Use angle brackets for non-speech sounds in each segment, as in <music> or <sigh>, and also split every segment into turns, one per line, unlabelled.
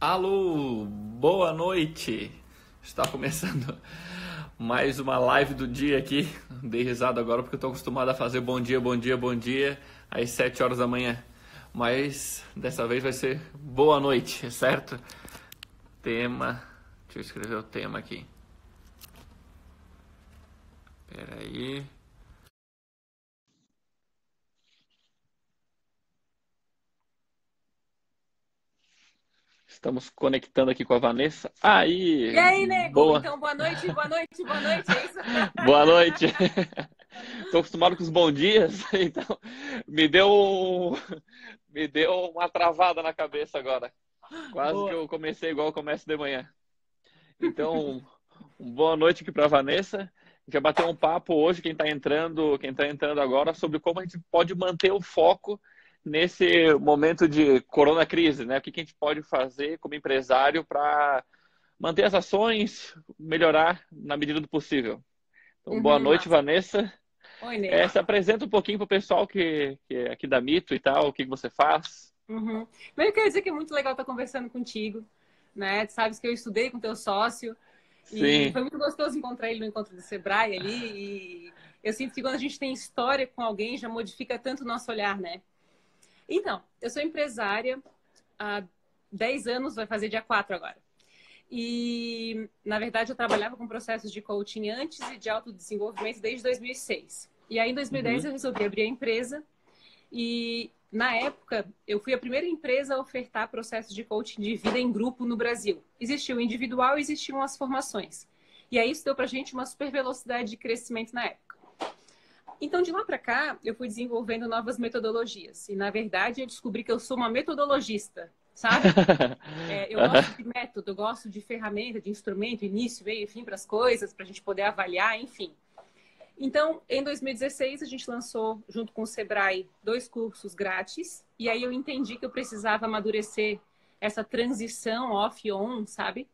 Alô, boa noite. Está começando <laughs> mais uma live do dia aqui. Dei risada agora porque estou acostumado a fazer bom dia, bom dia, bom dia às 7 horas da manhã. Mas dessa vez vai ser boa noite, certo? Tema. Deixa eu escrever o tema aqui. Espera aí. Estamos conectando aqui com a Vanessa. Aí!
E aí, nego? Boa... Então, boa noite, boa noite, boa noite, é isso? <laughs>
boa noite! <laughs> Estou acostumado com os bons dias, <laughs> então me deu, me deu uma travada na cabeça agora. Quase boa. que eu comecei igual eu começo de manhã. Então, boa noite aqui para a Vanessa. Vai bater um papo hoje, quem está entrando, quem está entrando agora, sobre como a gente pode manter o foco nesse momento de corona crise, né? O que a gente pode fazer como empresário para manter as ações, melhorar na medida do possível. Então, uhum, boa noite, Vanessa.
Oi, Ney.
É, se apresenta um pouquinho para o pessoal que, que é aqui da Mito e tal, o que, que você faz.
Uhum. eu quero dizer que é muito legal estar conversando contigo, né? Tu sabes que eu estudei com teu sócio Sim. e foi muito gostoso encontrar ele no encontro do Sebrae ali e eu sinto que quando a gente tem história com alguém já modifica tanto o nosso olhar, né? Então, eu sou empresária há 10 anos, vai fazer dia 4 agora. E, na verdade, eu trabalhava com processos de coaching antes e de autodesenvolvimento desde 2006. E aí, em 2010, uhum. eu resolvi abrir a empresa. E, na época, eu fui a primeira empresa a ofertar processos de coaching de vida em grupo no Brasil. Existia o individual e existiam as formações. E aí, isso deu para gente uma super velocidade de crescimento na época. Então, de lá para cá, eu fui desenvolvendo novas metodologias. E, na verdade, eu descobri que eu sou uma metodologista, sabe? <laughs> é, eu gosto de método, eu gosto de ferramenta, de instrumento, início, meio e fim para as coisas, para a gente poder avaliar, enfim. Então, em 2016, a gente lançou, junto com o Sebrae, dois cursos grátis. E aí eu entendi que eu precisava amadurecer essa transição off-on, sabe?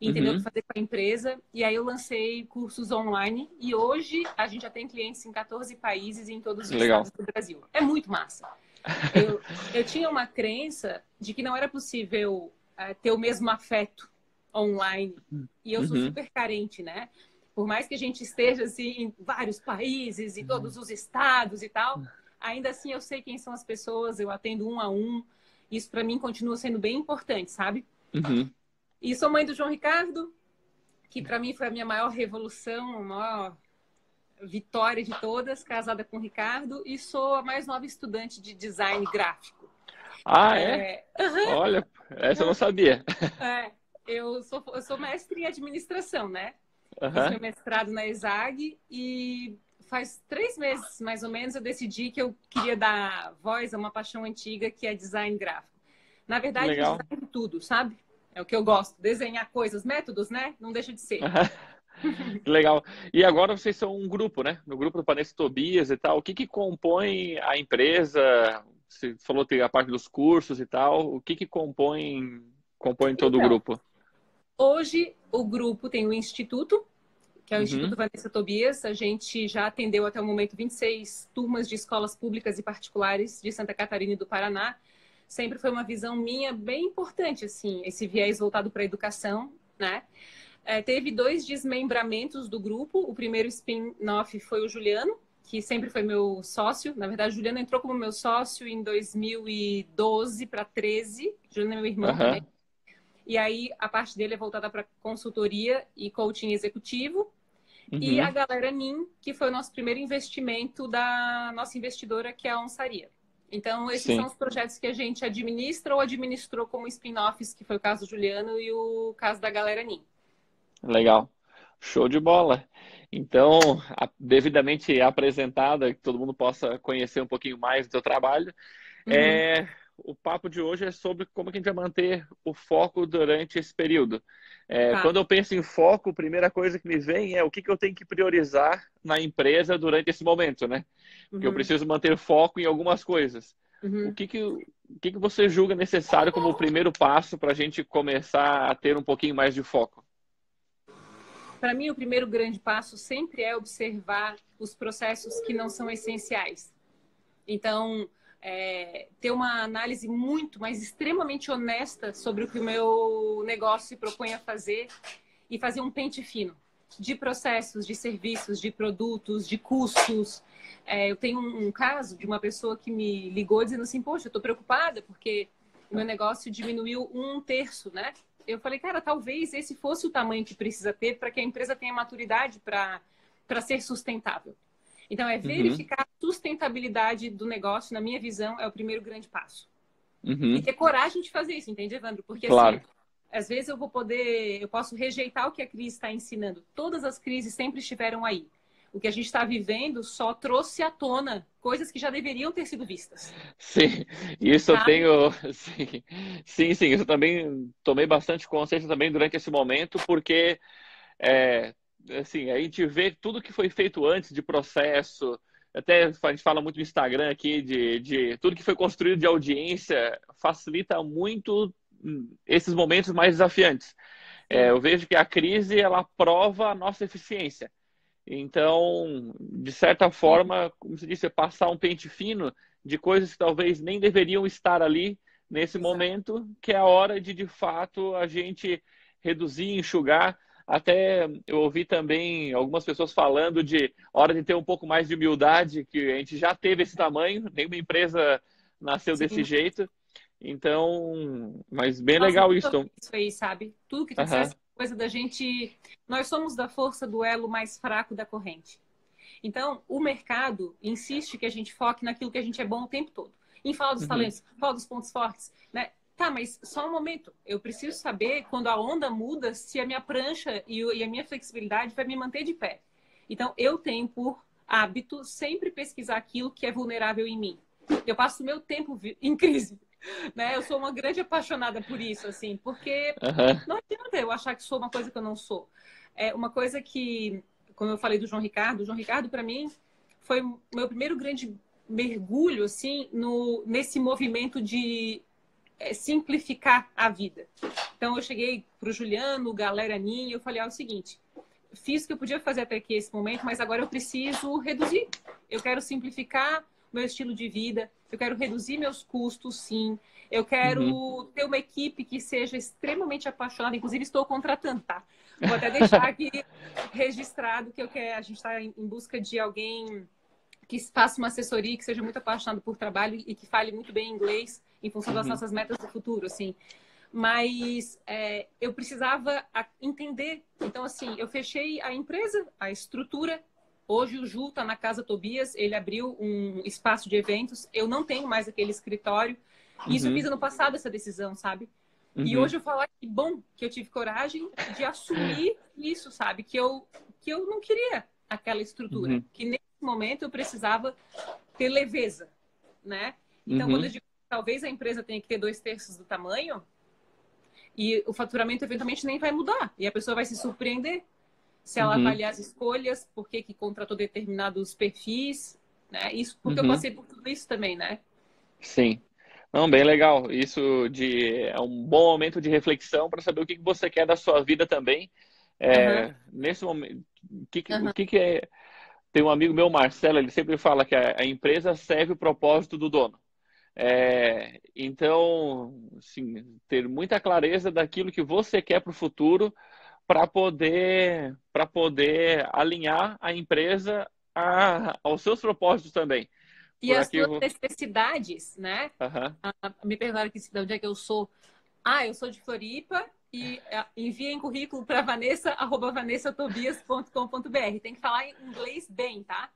Entendeu uhum. o que fazer com a empresa. E aí eu lancei cursos online e hoje a gente já tem clientes em 14 países e em todos os Legal. estados do Brasil. É muito massa. <laughs> Eu, eu tinha uma crença de que não era possível uh, ter o mesmo afeto online. E eu sou uhum. super carente, né? Por mais que a gente esteja assim, em vários países e todos os estados e tal, ainda assim eu sei quem são as pessoas, eu atendo um a um. Isso para mim continua sendo bem importante, sabe?
Uhum.
E sou mãe do João Ricardo, que para mim foi a minha maior revolução, a maior vitória de todas, casada com o Ricardo, e sou a mais nova estudante de design gráfico.
Ah, é? é... Uhum. Olha, essa eu não sabia.
É, eu sou, eu sou mestre em administração, né? Uhum. Fiz meu mestrado na ESAG e faz três meses, mais ou menos, eu decidi que eu queria dar voz a uma paixão antiga que é design gráfico. Na verdade, Legal. design de tudo, sabe? É o que eu gosto. Desenhar coisas, métodos, né? Não deixa de ser. <laughs>
Legal. E agora vocês são um grupo, né? No grupo do Panesse Tobias e tal. O que, que compõe a empresa? Você falou que a parte dos cursos e tal. O que, que compõe, compõe todo então, o grupo?
Hoje, o grupo tem o Instituto, que é o uhum. Instituto Vanessa Tobias. A gente já atendeu até o momento 26 turmas de escolas públicas e particulares de Santa Catarina e do Paraná sempre foi uma visão minha bem importante, assim, esse viés voltado para a educação, né? É, teve dois desmembramentos do grupo. O primeiro spin-off foi o Juliano, que sempre foi meu sócio. Na verdade, o Juliano entrou como meu sócio em 2012 para 13. Juliano é meu irmão uhum. também. E aí, a parte dele é voltada para consultoria e coaching executivo. Uhum. E a Galera NIM, que foi o nosso primeiro investimento da nossa investidora, que é a Onsaria. Então, esses Sim. são os projetos que a gente administra ou administrou como spin-offs, que foi o caso do Juliano e o caso da Galera NIM.
Legal. Show de bola. Então, devidamente apresentada, que todo mundo possa conhecer um pouquinho mais do seu trabalho. Uhum. É, o papo de hoje é sobre como a gente vai manter o foco durante esse período. É, tá. Quando eu penso em foco, a primeira coisa que me vem é o que, que eu tenho que priorizar na empresa durante esse momento, né? Porque uhum. eu preciso manter foco em algumas coisas. Uhum. O, que, que, o que, que você julga necessário como o primeiro passo para a gente começar a ter um pouquinho mais de foco?
Para mim, o primeiro grande passo sempre é observar os processos que não são essenciais. Então, é, ter uma análise muito, mas extremamente honesta sobre o que o meu negócio se propõe a fazer e fazer um pente fino de processos, de serviços, de produtos, de custos. É, eu tenho um, um, caso de uma pessoa que me ligou dizendo assim, poxa, eu estou preocupada porque o meu negócio diminuiu um terço, né? Eu falei, cara, talvez esse fosse o tamanho que precisa ter para que a empresa tenha maturidade para ser sustentável. Então, é uhum. verificar uhum. a sustentabilidade do negócio, na minha visão, é o primeiro grande passo. Uhum. E ter coragem de fazer isso, entende, Evandro? Porque claro. assim, às vezes eu vou poder, eu posso rejeitar o que a crise está ensinando. Todas as crises sempre estiveram aí. O que a gente está vivendo só trouxe à tona coisas que já deveriam ter sido vistas.
Sim, isso eu tenho. <laughs> Sim, sim, sim, isso eu também tomei bastante consciência também durante esse momento, porque é, assim, a gente vê tudo que foi feito antes de processo, até a gente fala muito no Instagram aqui de, de tudo que foi construído de audiência facilita muito hum, esses momentos mais desafiantes. É, eu vejo que a crise ela prova a nossa eficiência. Então, de certa forma, como se disse, é passar um pente fino de coisas que talvez nem deveriam estar ali nesse momento, que é a hora de de fato a gente reduzir, enxugar até eu ouvi também algumas pessoas falando de hora de ter um pouco mais de humildade, que a gente já teve esse tamanho, nenhuma empresa nasceu Sim. desse jeito. Então, mas bem Nossa, legal isso.
Isso aí, sabe? Tudo que tu uhum. coisa da gente. Nós somos da força do elo mais fraco da corrente. Então, o mercado insiste que a gente foque naquilo que a gente é bom o tempo todo. Em falar dos uhum. talentos, fala dos pontos fortes, né? Tá, mas só um momento. Eu preciso saber quando a onda muda se a minha prancha e a minha flexibilidade vai me manter de pé. Então, eu tenho por hábito sempre pesquisar aquilo que é vulnerável em mim. Eu passo meu tempo em crise. <laughs> Né? Eu sou uma grande apaixonada por isso, assim, porque uhum. não adianta eu achar que sou uma coisa que eu não sou. É uma coisa que, como eu falei do João Ricardo, o João Ricardo, para mim, foi o meu primeiro grande mergulho, assim, no, nesse movimento de é, simplificar a vida. Então eu cheguei para o Juliano, galera Ninha, eu falei ah, é o seguinte, fiz o que eu podia fazer até aqui esse momento, mas agora eu preciso reduzir. Eu quero simplificar meu estilo de vida, eu quero reduzir meus custos, sim. Eu quero uhum. ter uma equipe que seja extremamente apaixonada. Inclusive, estou contratando, tá? Vou até deixar aqui <laughs> registrado que eu quero. A gente está em busca de alguém que faça uma assessoria, que seja muito apaixonado por trabalho e que fale muito bem inglês em função das uhum. nossas metas do futuro, assim. Mas é, eu precisava entender. Então, assim, eu fechei a empresa, a estrutura. Hoje o Ju está na Casa Tobias, ele abriu um espaço de eventos. Eu não tenho mais aquele escritório. E isso uhum. fiz ano passado, essa decisão, sabe? Uhum. E hoje eu falo que bom que eu tive coragem de assumir isso, sabe? Que eu, que eu não queria aquela estrutura. Uhum. Que nesse momento eu precisava ter leveza, né? Então, uhum. quando eu digo talvez a empresa tenha que ter dois terços do tamanho e o faturamento eventualmente nem vai mudar. E a pessoa vai se surpreender se ela uhum. avaliar as escolhas, por que, que contratou determinados perfis, né? Isso porque uhum. eu passei por tudo isso também, né?
Sim. Não, bem legal. Isso de, é um bom momento de reflexão para saber o que, que você quer da sua vida também. É, uhum. Nesse momento, o que, o que, que é. Tem um amigo meu, Marcelo, ele sempre fala que a, a empresa serve o propósito do dono. É, então, assim, ter muita clareza daquilo que você quer para o futuro para poder, poder alinhar a empresa a, aos seus propósitos também.
E Por as suas necessidades, né? Uhum. Ah, me perguntaram aqui de onde é que eu sou. Ah, eu sou de Floripa e ah, enviem currículo para vanessa, arroba vanessatobias.com.br. Tem que falar em inglês bem, tá?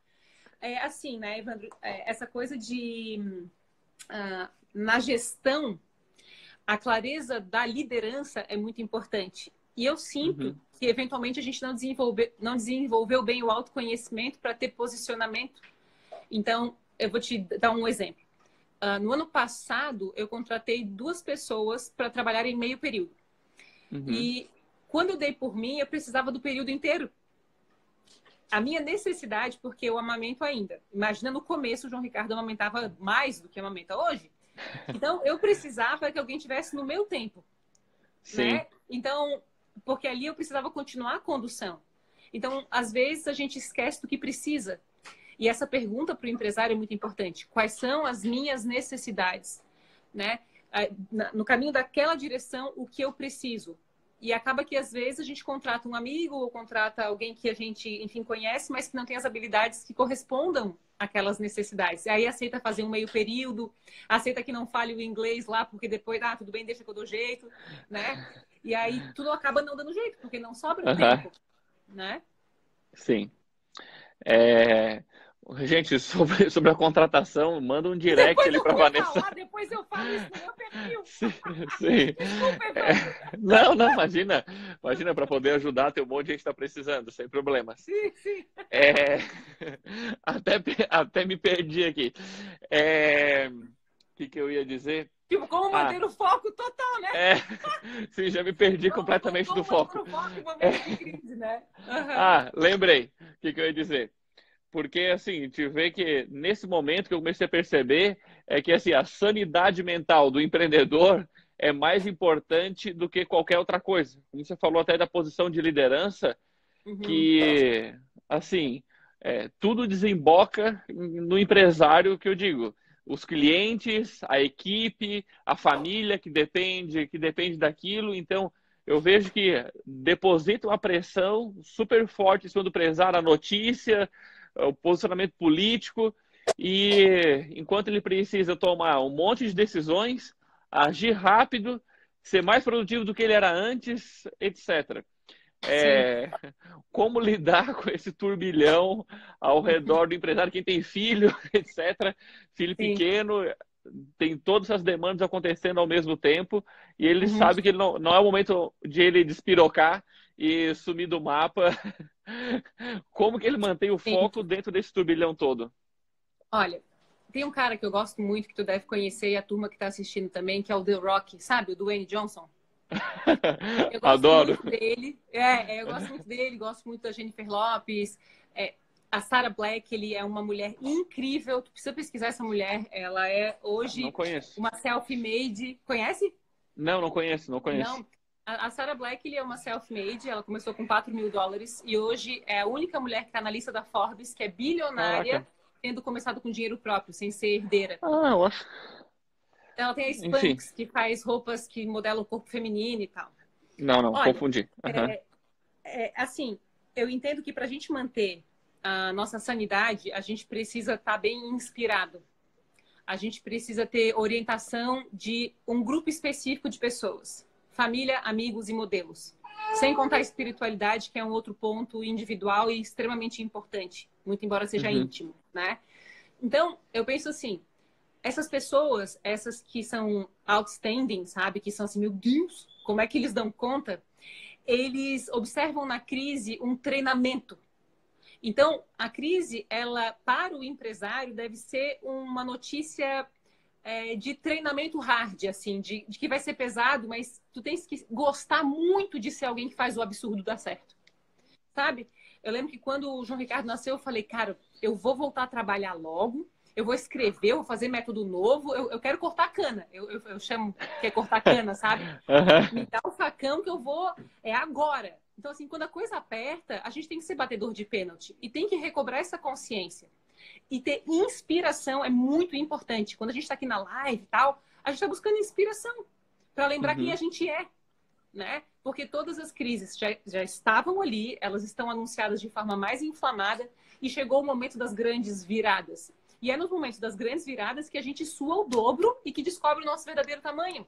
É assim, né, Evandro? É, essa coisa de ah, na gestão, a clareza da liderança é muito importante. E eu sinto uhum. que, eventualmente, a gente não, desenvolve, não desenvolveu bem o autoconhecimento para ter posicionamento. Então, eu vou te dar um exemplo. Uh, no ano passado, eu contratei duas pessoas para trabalhar em meio período. Uhum. E quando eu dei por mim, eu precisava do período inteiro a minha necessidade, porque eu amamento ainda. Imagina no começo o João Ricardo amamentava mais do que amamenta hoje. Então eu precisava que alguém tivesse no meu tempo. Sim. Né? Então, porque ali eu precisava continuar a condução. Então, às vezes a gente esquece do que precisa. E essa pergunta para o empresário é muito importante. Quais são as minhas necessidades? Né? No caminho daquela direção, o que eu preciso? E acaba que às vezes a gente contrata um amigo ou contrata alguém que a gente, enfim, conhece, mas que não tem as habilidades que correspondam àquelas necessidades. E aí aceita fazer um meio período, aceita que não fale o inglês lá, porque depois, ah, tudo bem, deixa que eu dou jeito, né? E aí tudo acaba não dando jeito, porque não sobra uhum. tempo, né?
Sim. É... Gente, <laughs> sobre, sobre a contratação, manda um direct ali para Vanessa.
Falar, depois eu falo isso no meu perfil. <laughs>
Sim. sim. Desculpa, é, não, não, imagina. Imagina, para poder ajudar, tem um monte de gente que está precisando, sem problema.
Sim, sim.
É, <laughs> até, até me perdi aqui. É, o que, que eu ia dizer?
Tipo, como manter ah, o foco total, né?
É, sim, já me perdi como, completamente como do foco. O foco em é. de crise, né? Uhum. Ah, lembrei. O que, que eu ia dizer? Porque, assim, a gente vê que nesse momento que eu comecei a perceber é que, assim, a sanidade mental do empreendedor é mais importante do que qualquer outra coisa. Como você falou até da posição de liderança, uhum. que, assim, é, tudo desemboca no empresário que eu digo os clientes, a equipe, a família que depende, que depende daquilo. Então, eu vejo que deposita uma pressão super forte em cima do empresário, a notícia, o posicionamento político, e enquanto ele precisa tomar um monte de decisões, agir rápido, ser mais produtivo do que ele era antes, etc. É, como lidar com esse turbilhão ao redor do empresário, quem tem filho, <laughs> etc. Filho Sim. pequeno, tem todas essas demandas acontecendo ao mesmo tempo e ele uhum. sabe que ele não, não é o momento de ele despirocar e sumir do mapa. <laughs> Como que ele mantém o foco Sim. dentro desse turbilhão todo?
Olha, tem um cara que eu gosto muito, que tu deve conhecer, e a turma que está assistindo também, que é o The Rock, sabe? O Dwayne Johnson.
Eu gosto Adoro.
muito dele. É, é, eu gosto muito dele, gosto muito da Jennifer Lopes. É, a Sarah Black, ele é uma mulher incrível. Tu precisa pesquisar essa mulher. Ela é hoje uma self-made. Conhece?
Não, não conheço, não conheço. Não.
A, Sarah Black ele é uma self-made, ela começou com 4 mil dólares e hoje é a única mulher que está na lista da Forbes, que é bilionária, Caraca. tendo começado com dinheiro próprio, sem ser herdeira.
Ah, eu acho.
Ela tem a Spanx, que faz roupas que modelam o corpo feminino e tal.
Não, não, Olha, confundi. Uhum.
É, é, assim, eu entendo que para a gente manter a nossa sanidade, a gente precisa estar tá bem inspirado. A gente precisa ter orientação de um grupo específico de pessoas. Família, amigos e modelos. Sem contar a espiritualidade, que é um outro ponto individual e extremamente importante, muito embora seja uhum. íntimo, né? Então, eu penso assim, essas pessoas, essas que são outstanding, sabe? Que são assim, meu Deus, como é que eles dão conta? Eles observam na crise um treinamento. Então, a crise, ela, para o empresário, deve ser uma notícia é, de treinamento hard, assim, de, de, que vai ser pesado, mas tu tens que gostar muito de ser alguém que faz o absurdo dar certo. Sabe? Eu lembro que quando o João Ricardo nasceu, eu falei, cara, eu vou voltar a trabalhar logo, eu vou escrever, eu vou fazer método novo, eu, eu quero cortar cana. Eu, eu, eu, chamo que é cortar cana, <laughs> sabe? Uhum. Me dá o facão que eu vou. É agora. Então, assim, quando a coisa aperta, a gente tem que ser batedor de pênalti e tem que recobrar essa consciência. E ter inspiração é muito importante. Quando a gente está aqui na live e tal, a gente está buscando inspiração para lembrar uhum. quem a gente é, né? Porque todas as crises já, já estavam ali, elas estão anunciadas de forma mais inflamada e chegou o momento das grandes viradas. E é nos momentos das grandes viradas que a gente sua o dobro e que descobre o nosso verdadeiro tamanho.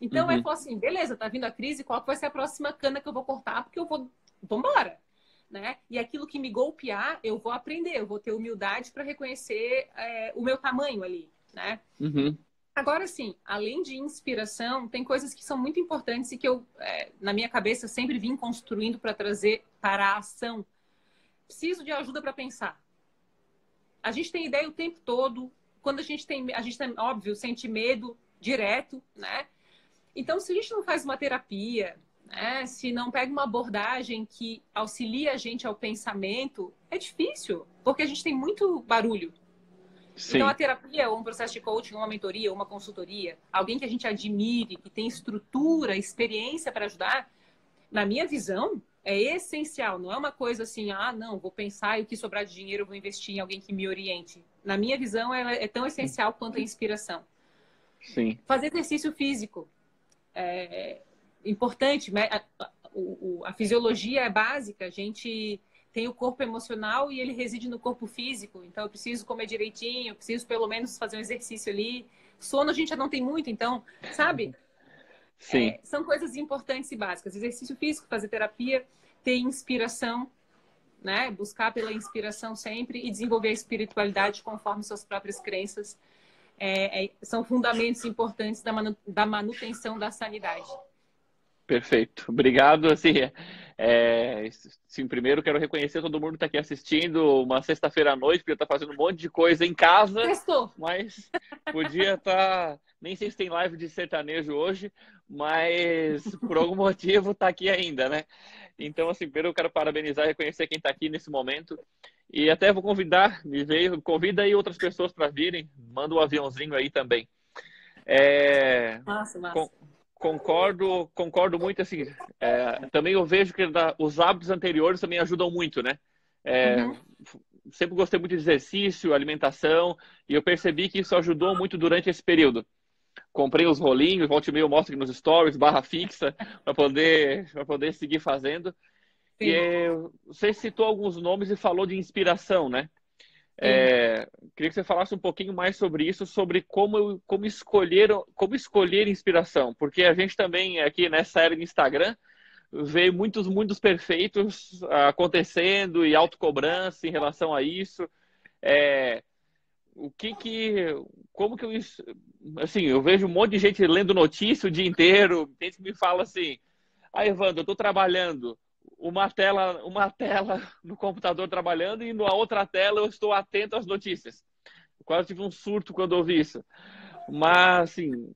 Então, uhum. é assim, beleza, tá vindo a crise, qual vai ser a próxima cana que eu vou cortar? Porque eu vou... Vambora! Né? E aquilo que me golpear, eu vou aprender, eu vou ter humildade para reconhecer é, o meu tamanho ali, né?
Uhum.
Agora, sim, além de inspiração, tem coisas que são muito importantes e que eu, é, na minha cabeça, sempre vim construindo para trazer para a ação. Preciso de ajuda para pensar a gente tem ideia o tempo todo. Quando a gente tem, a gente tem, óbvio, sente medo direto, né? Então, se a gente não faz uma terapia, né? Se não pega uma abordagem que auxilia a gente ao pensamento, é difícil, porque a gente tem muito barulho. Sim. Então, a terapia, um processo de coaching, uma mentoria, uma consultoria, alguém que a gente admire, que tem estrutura, experiência para ajudar, na minha visão, É essencial, não é uma coisa assim, ah, não, vou pensar e o que sobrar de dinheiro eu vou investir em alguém que me oriente. Na minha visão, ela é tão essencial quanto a inspiração.
Sim.
Fazer exercício físico é importante, né? a, a, a fisiologia é básica, a gente tem o corpo emocional e ele reside no corpo físico. Então, eu preciso comer direitinho, eu preciso pelo menos fazer um exercício ali. Sono a gente já não tem muito, então, sabe?
Sim. É,
são coisas importantes e básicas. Exercício físico, fazer terapia, ter inspiração, né? Buscar pela inspiração sempre e desenvolver a espiritualidade conforme suas próprias crenças. É, é, são fundamentos importantes da, manu da manutenção da sanidade.
Perfeito. Obrigado. Assim, é, sim, primeiro quero reconhecer todo mundo que está aqui assistindo uma sexta-feira à noite, porque está fazendo um monte de coisa em casa.
Testou.
Mas podia estar. Tá, nem sei se tem live de sertanejo hoje, mas por algum motivo está aqui ainda, né? Então, assim, primeiro eu quero parabenizar e reconhecer quem está aqui nesse momento. E até vou convidar, me veio, convida aí outras pessoas para virem, manda um aviãozinho aí também.
É, massa, massa. Com,
concordo, concordo muito assim. É, também eu vejo que os hábitos anteriores também ajudam muito, né? É, uhum. Sempre gostei muito de exercício, alimentação, e eu percebi que isso ajudou muito durante esse período. Comprei os rolinhos, volte e meio eu mostro aqui nos stories, barra fixa, para poder, poder seguir fazendo. Sim. E você citou alguns nomes e falou de inspiração, né? É, queria que você falasse um pouquinho mais sobre isso, sobre como, como, escolher, como escolher inspiração, porque a gente também aqui nessa era de Instagram vê muitos mundos perfeitos acontecendo e autocobrança em relação a isso. É, o que que, como que eu, assim, eu vejo um monte de gente lendo notícia o dia inteiro, gente que me fala assim, ah, Evandro, eu estou trabalhando, uma tela, uma tela <laughs> no computador trabalhando e na outra tela eu estou atento às notícias. Eu quase tive um surto quando ouvi isso. Mas, assim,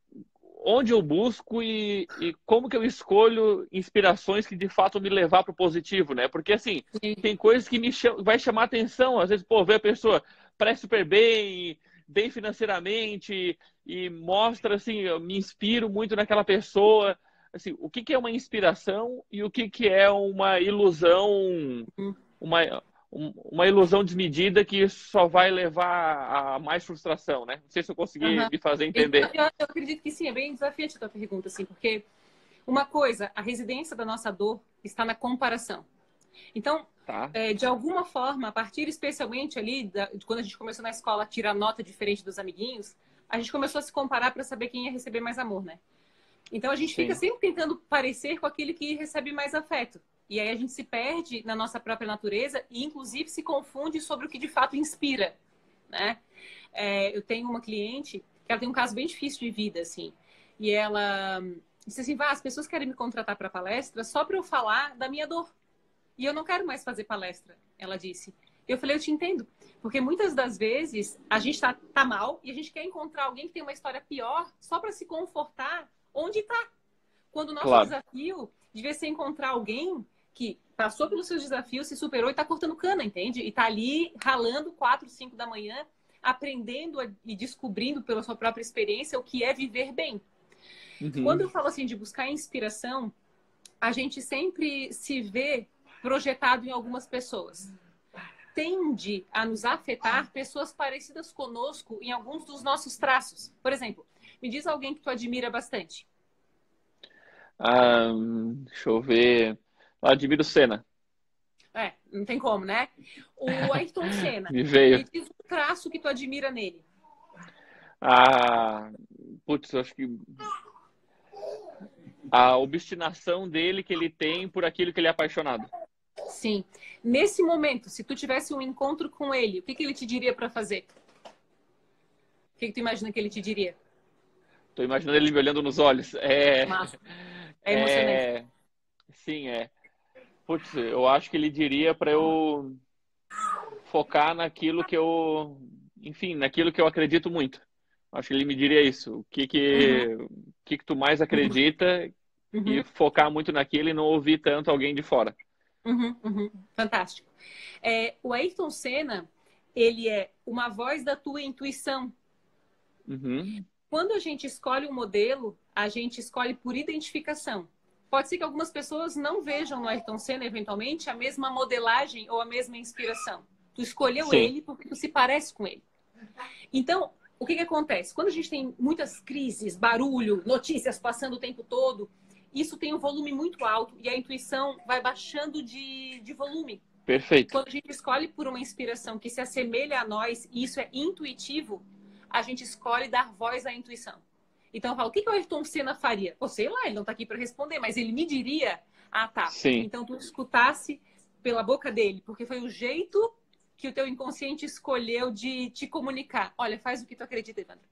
onde eu busco e, e, como que eu escolho inspirações que de fato me levar para o positivo, né? Porque, assim, Sim. tem coisas que me cham... vai chamar atenção. Às vezes, pô, vê a pessoa parece super bem, bem financeiramente e mostra, assim, eu me inspiro muito naquela pessoa assim, o que, que é uma inspiração e o que, que é uma ilusão, uma, uma ilusão desmedida que só vai levar a mais frustração, né? Não sei se eu consegui uhum. me fazer entender.
Eu, eu, acredito que sim, é bem desafiante a tua pergunta, assim, porque uma coisa, a residência da nossa dor está na comparação. Então, tá. é, de alguma forma, a partir especialmente ali, da, de quando a gente começou na escola a tirar nota diferente dos amiguinhos, a gente começou a se comparar para saber quem ia receber mais amor, né? Então a gente Sim. fica sempre tentando parecer com aquele que recebe mais afeto. E aí a gente se perde na nossa própria natureza e, inclusive, se confunde sobre o que de fato inspira, né? É, eu tenho uma cliente que ela tem um caso bem difícil de vida, assim. E ela disse assim, vá, as pessoas querem me contratar para palestra só para eu falar da minha dor. E eu não quero mais fazer palestra, ela disse. Eu falei, eu te entendo. Porque muitas das vezes a gente tá, tá mal e a gente quer encontrar alguém que tem uma história pior só para se confortar onde está. Quando o nosso claro. desafio devia ser encontrar alguém que passou pelos seus desafios, se superou e está cortando cana, entende? E está ali ralando 4, 5 da manhã, aprendendo e descobrindo pela sua própria experiência o que é viver bem. Uhum. Quando eu falo assim de buscar inspiração, a gente sempre se vê projetado em algumas pessoas. Tende a nos afetar pessoas parecidas conosco em alguns dos nossos traços. Por exemplo, me diz alguém que tu admira bastante.
Ah, deixa eu ver. Eu admiro o Senna.
É, não tem como, né? O Ayrton <laughs> Senna.
me veio.
Me diz um traço que tu admira nele.
Ah, putz, eu acho que a obstinação dele que ele tem por aquilo que ele é apaixonado.
Sim. Nesse momento, se tu tivesse um encontro com ele, o que, que ele te diria para fazer? O que, que tu imagina que ele te diria?
Tô imaginando ele me olhando nos olhos. É,
Massa. é emocionante. É...
Sim, é. Putz, eu acho que ele diria para eu focar naquilo que eu, enfim, naquilo que eu acredito muito. Acho que ele me diria isso. O que que, uhum. que, que tu mais acredita uhum. e focar muito naquilo e não ouvir tanto alguém de fora.
Uhum, uhum. Fantástico. É, o Ayrton Senna, ele é uma voz da tua intuição.
Uhum.
Quando a gente escolhe um modelo, a gente escolhe por identificação. pode ser que algumas pessoas não vejam no Ayrton Senna, eventualmente, a mesma modelagem ou a mesma inspiração. Tu escolheu Sim. ele porque tu se parece com ele. Então, o que, que acontece? Quando a gente tem muitas crises, barulho, notícias passando o tempo todo, isso tem um volume muito alto e a intuição vai baixando de, de volume.
Perfeito.
Quando a gente escolhe por uma inspiração que se assemelha a nós, e isso é intuitivo, a gente escolhe dar voz à intuição. Então eu falo, o que, que o Ayrton Senna faria? Pô, sei lá, ele não está aqui para responder, mas ele me diria, ah, tá.
Sim.
Então tu escutasse pela boca dele, porque foi o jeito que o teu inconsciente escolheu de te comunicar. Olha, faz o que tu acredita, Evandro.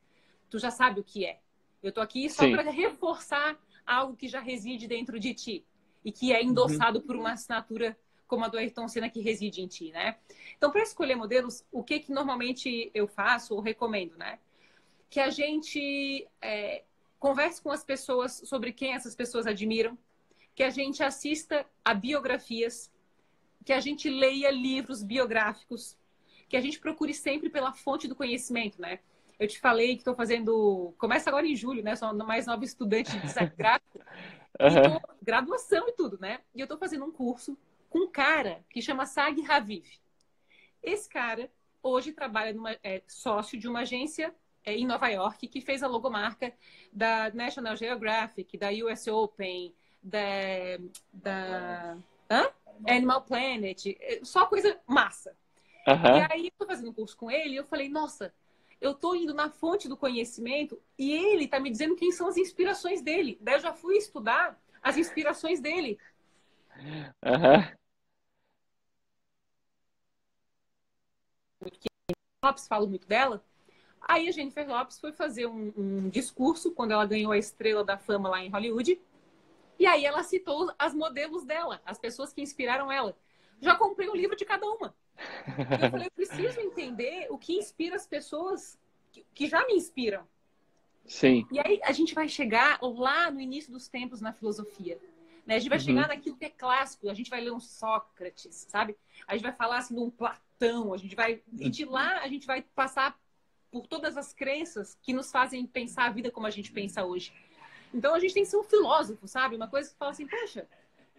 Tu já sabe o que é. Eu tô aqui só para reforçar algo que já reside dentro de ti e que é endossado uhum. por uma assinatura como a do Ayrton Senna que reside em ti, né? Então, para escolher modelos, o que que normalmente eu faço ou recomendo, né? que a gente é, converse com as pessoas sobre quem essas pessoas admiram, que a gente assista a biografias, que a gente leia livros biográficos, que a gente procure sempre pela fonte do conhecimento, né? Eu te falei que estou fazendo. Começa agora em julho, né? Sou mais nova estudante de design gráfico. <laughs> Uhum. Tô... graduação e tudo, né? E eu estou fazendo um curso com um cara que chama Sag Raviv. Esse cara hoje trabalha numa, é sócio de uma agência é, em Nova York que fez a logomarca da National Geographic, da US Open, da, da hã? Animal Planet, é, só coisa massa.
Uhum.
E aí eu tô fazendo um curso com ele e eu falei, nossa, eu tô indo na fonte do conhecimento e ele tá me dizendo quem são as inspirações dele. Daí eu já fui estudar as inspirações dele.
Uhum.
Lopes falo muito dela. Aí a Jennifer Lopes foi fazer um, um, discurso quando ela ganhou a estrela da fama lá em Hollywood. E aí ela citou as modelos dela, as pessoas que inspiraram ela. Já comprei o um livro de cada uma. Eu falei, eu preciso entender o que inspira as pessoas que, que já me inspiram.
Sim.
E aí a gente vai chegar lá no início dos tempos na filosofia. Né? A gente vai uhum. chegar naquilo que é clássico, a gente vai ler um Sócrates, sabe? A gente vai falar assim de um Platão, a gente vai. E de lá a gente vai passar por todas as crenças que nos fazem pensar a vida como a gente pensa hoje. Então a gente tem que ser um filósofo, sabe? Uma coisa que fala assim, poxa,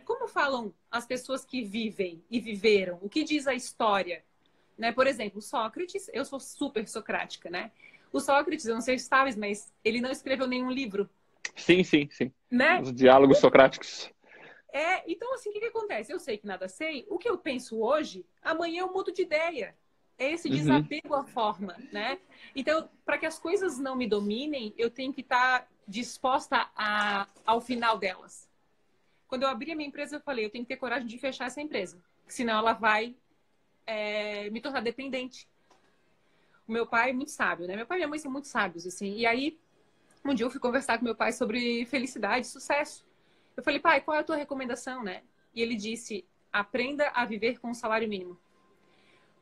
como falam as pessoas que vivem e viveram? O que diz a história? Né? Por exemplo, Sócrates, eu sou super socrática, né? O Sócrates, eu não sei se sabes, mas ele não escreveu nenhum livro.
Sim, sim, sim.
Né?
Os diálogos socráticos.
É, então assim, o que, que acontece? Eu sei que nada sei. O que eu penso hoje, amanhã eu mudo de ideia. É esse uhum. desapego uhum. à forma, né? Então, para que as coisas não me dominem, eu tenho que estar tá disposta a, ao final delas. Quando eu abri a minha empresa, eu falei, eu tenho que ter coragem de fechar essa empresa, senão ela vai é, me tornar dependente. O meu pai é muito sábio, né? Meu pai e minha mãe são muito sábios, assim. E aí, um dia eu fui conversar com meu pai sobre felicidade, sucesso. Eu falei, pai, qual é a tua recomendação, né? E ele disse, aprenda a viver com o salário mínimo.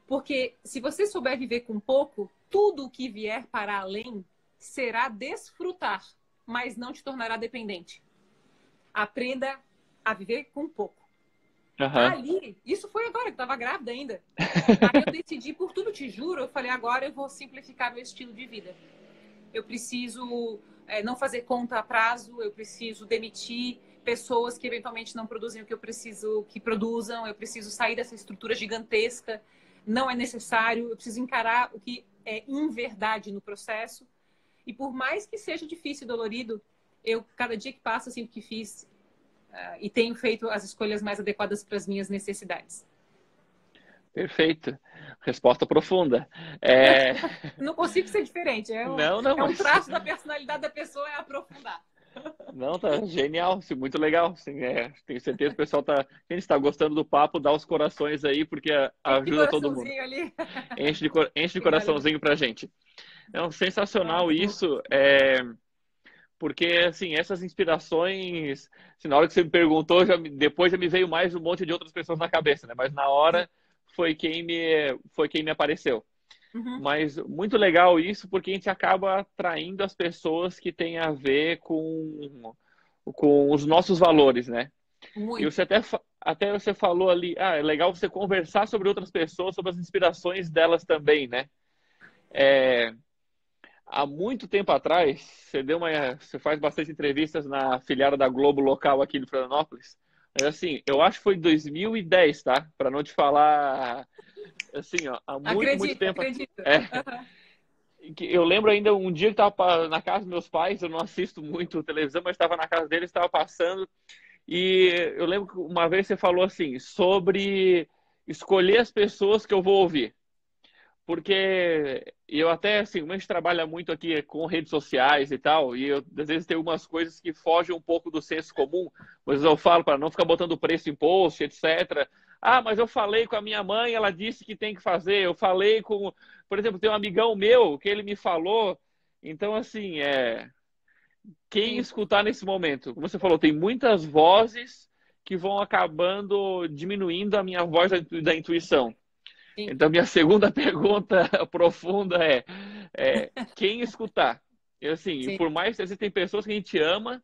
Porque se você souber viver com pouco, tudo o que vier para além será desfrutar, mas não te tornará dependente. Aprenda a viver com pouco.
Uhum.
Ali, isso foi agora, que estava grávida ainda. <laughs> Aí eu decidi, por tudo te juro, eu falei, agora eu vou simplificar meu estilo de vida. Eu preciso é, não fazer conta a prazo, eu preciso demitir pessoas que eventualmente não produzem o que eu preciso que produzam, eu preciso sair dessa estrutura gigantesca não é necessário, eu preciso encarar o que é inverdade no processo. E por mais que seja difícil e dolorido, eu, cada dia que passa, sinto que fiz uh, e tenho feito as escolhas mais adequadas para as minhas necessidades.
Perfeito. Resposta profunda. É... <laughs>
não consigo ser diferente. É um,
não, não,
é um traço da personalidade da pessoa é aprofundar.
Não, tá genial, muito legal. Sim, é, tenho certeza que o pessoal tá. Quem está gostando do papo, dá os corações aí, porque ajuda todo mundo.
Ali.
Enche de, enche de coraçãozinho pra gente. É um sensacional isso. É, porque, assim, essas inspirações, assim, na hora que você me perguntou, já, depois já me veio mais um monte de outras pessoas na cabeça, né? Mas na hora foi quem me, foi quem me apareceu. Uhum. Mas muito legal isso, porque a gente acaba atraindo as pessoas que têm a ver com, com os nossos valores, né? Muito. E você até, até você falou ali, ah, é legal você conversar sobre outras pessoas, sobre as inspirações delas também, né? É, há muito tempo atrás, você deu uma, você faz bastante entrevistas na filiada da Globo local aqui de Florianópolis. Mas assim, eu acho que foi 2010, tá? Para não te falar assim, ó, há muito, acredito, muito tempo. Acredito. É. Uhum. Eu lembro ainda um dia que estava na casa dos meus pais, eu não assisto muito televisão, mas estava na casa deles, estava passando. E eu lembro que uma vez você falou assim, sobre escolher as pessoas que eu vou ouvir porque eu até, assim, a gente trabalha muito aqui com redes sociais e tal, e eu, às vezes tem algumas coisas que fogem um pouco do senso comum, mas eu falo para não ficar botando preço em post, etc. Ah, mas eu falei com a minha mãe, ela disse que tem que fazer. Eu falei com, por exemplo, tem um amigão meu que ele me falou. Então, assim, é quem escutar nesse momento, como você falou, tem muitas vozes que vão acabando diminuindo a minha voz da intuição. Sim. Então, minha segunda <laughs> pergunta profunda é, é quem escutar? Eu, assim, por mais que existem pessoas que a gente ama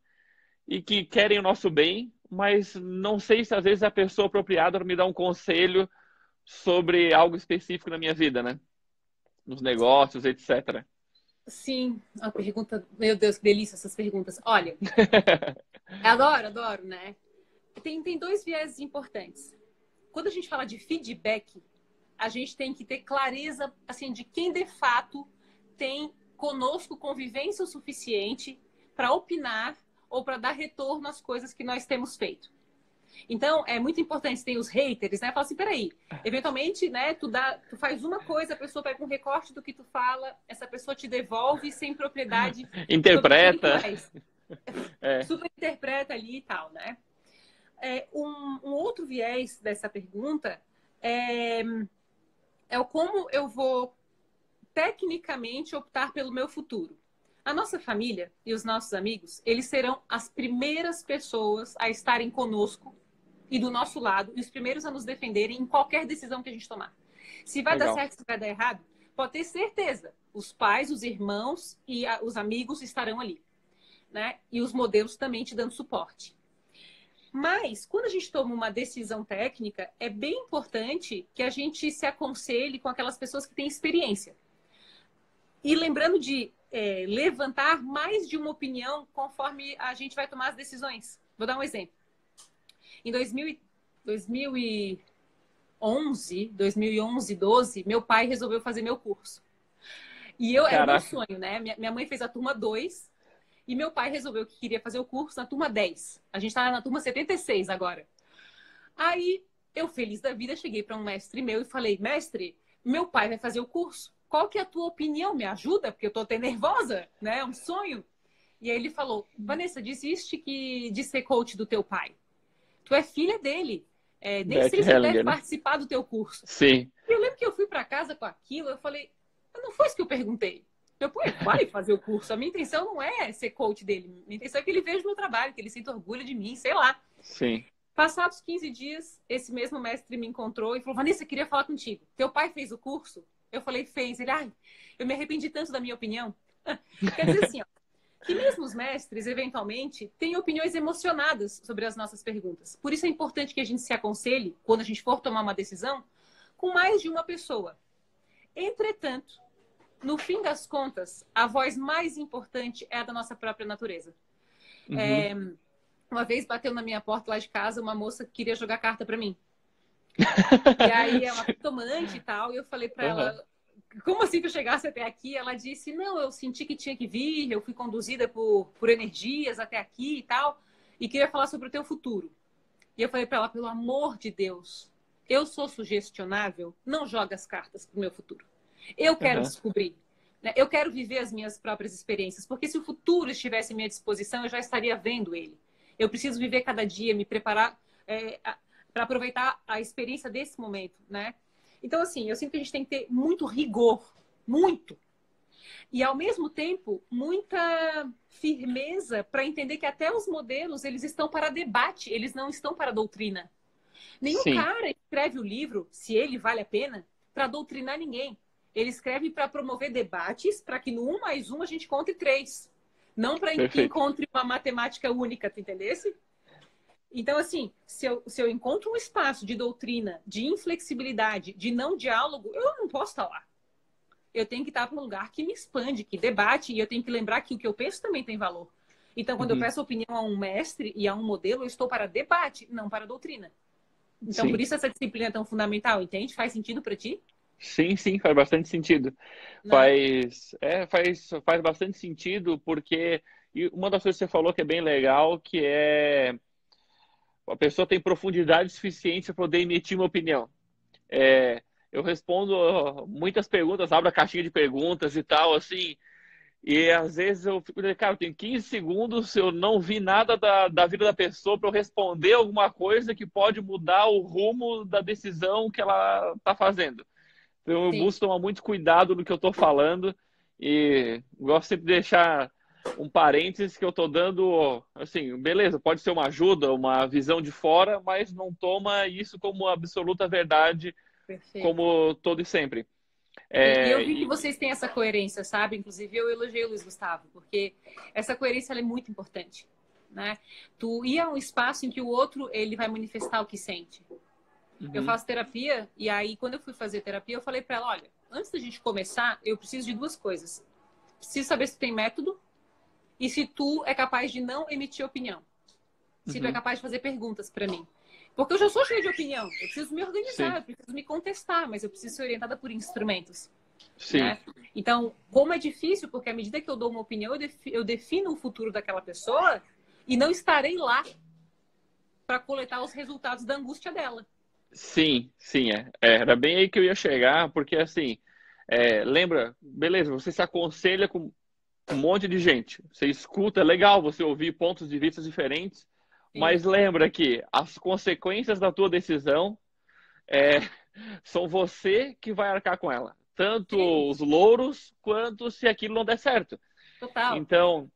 e que querem o nosso bem, mas não sei se às vezes a pessoa apropriada me dá um conselho sobre algo específico na minha vida, né? Nos negócios, etc.
Sim, a pergunta, meu Deus, que delícia essas perguntas. Olha, <laughs> adoro, adoro, né? Tem, tem dois viés importantes. Quando a gente fala de feedback, a gente tem que ter clareza assim de quem de fato tem conosco convivência o suficiente para opinar ou para dar retorno às coisas que nós temos feito. Então, é muito importante, tem os haters, né? Fala assim, peraí, eventualmente, né, tu, dá, tu faz uma coisa, a pessoa pega um recorte do que tu fala, essa pessoa te devolve sem propriedade. <laughs>
Interpreta.
É. <laughs> Super interpreta ali e tal, né? É, um, um outro viés dessa pergunta é é o como eu vou tecnicamente optar pelo meu futuro. A nossa família e os nossos amigos, eles serão as primeiras pessoas a estarem conosco e do nosso lado, e os primeiros a nos defenderem em qualquer decisão que a gente tomar. Se vai Legal. dar certo, se vai dar errado, pode ter certeza. Os pais, os irmãos e a, os amigos estarão ali. Né? E os modelos também te dando suporte. Mas, quando a gente toma uma decisão técnica, é bem importante que a gente se aconselhe com aquelas pessoas que têm experiência. E lembrando de é, levantar mais de uma opinião conforme a gente vai tomar as decisões. Vou dar um exemplo. Em 2000, 2011, 2011, 12, meu pai resolveu fazer meu curso. E eu, era meu sonho, né? Minha, minha mãe fez a turma 2 e meu pai resolveu que queria fazer o curso na turma 10. A gente está na turma 76 agora. Aí eu, feliz da vida, cheguei para um mestre meu e falei: Mestre, meu pai vai fazer o curso. Qual que é a tua opinião? Me ajuda? Porque eu tô até nervosa, né? É um sonho. E aí ele falou: Vanessa, desiste que, de ser coach do teu pai. Tu é filha dele. É, nem sei se ele deve né? participar do teu curso.
Sim.
E eu lembro que eu fui para casa com aquilo, eu falei, não foi isso que eu perguntei. Meu pai vai fazer o curso. A minha intenção não é ser coach dele. Minha intenção é que ele veja o meu trabalho, que ele sinta orgulho de mim, sei lá.
Sim.
Passados 15 dias, esse mesmo mestre me encontrou e falou: Vanessa, eu queria falar contigo. Teu pai fez o curso? Eu falei: fez. Ele, ai, eu me arrependi tanto da minha opinião. <laughs> Quer dizer assim, ó, que mesmo os mestres, eventualmente, têm opiniões emocionadas sobre as nossas perguntas. Por isso é importante que a gente se aconselhe, quando a gente for tomar uma decisão, com mais de uma pessoa. Entretanto, no fim das contas, a voz mais importante é a da nossa própria natureza. Uhum. É, uma vez bateu na minha porta lá de casa uma moça que queria jogar carta para mim. <laughs> e aí ela tomante e tal, e eu falei para uhum. ela, como assim que eu chegasse até aqui? Ela disse, não, eu senti que tinha que vir, eu fui conduzida por, por energias até aqui e tal, e queria falar sobre o teu futuro. E eu falei para ela, pelo amor de Deus, eu sou sugestionável, não joga as cartas pro meu futuro. Eu quero uhum. descobrir. Né? Eu quero viver as minhas próprias experiências, porque se o futuro estivesse à minha disposição, eu já estaria vendo ele. Eu preciso viver cada dia, me preparar é, para aproveitar a experiência desse momento, né? Então, assim, eu sinto que a gente tem que ter muito rigor, muito. E, ao mesmo tempo, muita firmeza para entender que até os modelos, eles estão para debate, eles não estão para doutrina. Nenhum Sim. cara escreve o livro, se ele vale a pena, para doutrinar ninguém. Ele escreve para promover debates, para que no um mais um a gente encontre três. Não para que encontre uma matemática única, tu entendesse? Então, assim, se eu, se eu encontro um espaço de doutrina, de inflexibilidade, de não diálogo, eu não posso estar lá. eu tenho que estar para um lugar que me expande, que debate, e eu tenho que lembrar que o que eu penso também tem valor. Então, quando uhum. eu peço opinião a um mestre e a um modelo, eu estou para debate, não para doutrina. Então, sim. por isso essa disciplina é tão fundamental, entende? Faz sentido para ti?
Sim, sim, faz bastante sentido. Faz, é, faz, faz bastante sentido, porque uma das coisas que você falou que é bem legal, que é a pessoa tem profundidade suficiente para poder emitir uma opinião. É, eu respondo muitas perguntas, abro a caixinha de perguntas e tal, assim, e às vezes eu fico, cara, eu tenho 15 segundos, eu não vi nada da, da vida da pessoa para eu responder alguma coisa que pode mudar o rumo da decisão que ela está fazendo. Então eu Sim. busco tomar muito cuidado no que eu estou falando e gosto sempre de deixar um parênteses que eu estou dando, assim, beleza, pode ser uma ajuda, uma visão de fora, mas não toma isso como absoluta verdade, Perfeito. como todo e sempre.
É... E eu vi que vocês têm essa coerência, sabe? Inclusive eu elogiei o Luiz Gustavo, porque essa coerência é muito importante, né? Tu ir a um espaço em que o outro ele vai manifestar o que sente. Uhum. Eu faço terapia e aí quando eu fui fazer terapia eu falei para ela, olha, antes da gente começar, eu preciso de duas coisas. Preciso saber se tem método e se tu é capaz de não emitir opinião. Se uhum. tu é uhum. capaz de fazer perguntas para mim. Porque eu já sou cheia de opinião. Eu preciso me organizar, Sim. eu preciso me contestar, mas eu preciso ser orientada por instrumentos. Sim. Né? Então, como é difícil, porque à medida que eu dou uma opinião, eu defino o futuro daquela pessoa e não estarei lá para coletar os resultados da angústia dela.
Sim, sim, é. é. Era bem aí que eu ia chegar, porque assim, é, lembra, beleza, você se aconselha com um monte de gente, você escuta, é legal você ouvir pontos de vista diferentes, mas lembra que as consequências da tua decisão é, <laughs> são você que vai arcar com ela. Tanto Sim. os louros quanto se aquilo não der certo.
Total.
Então,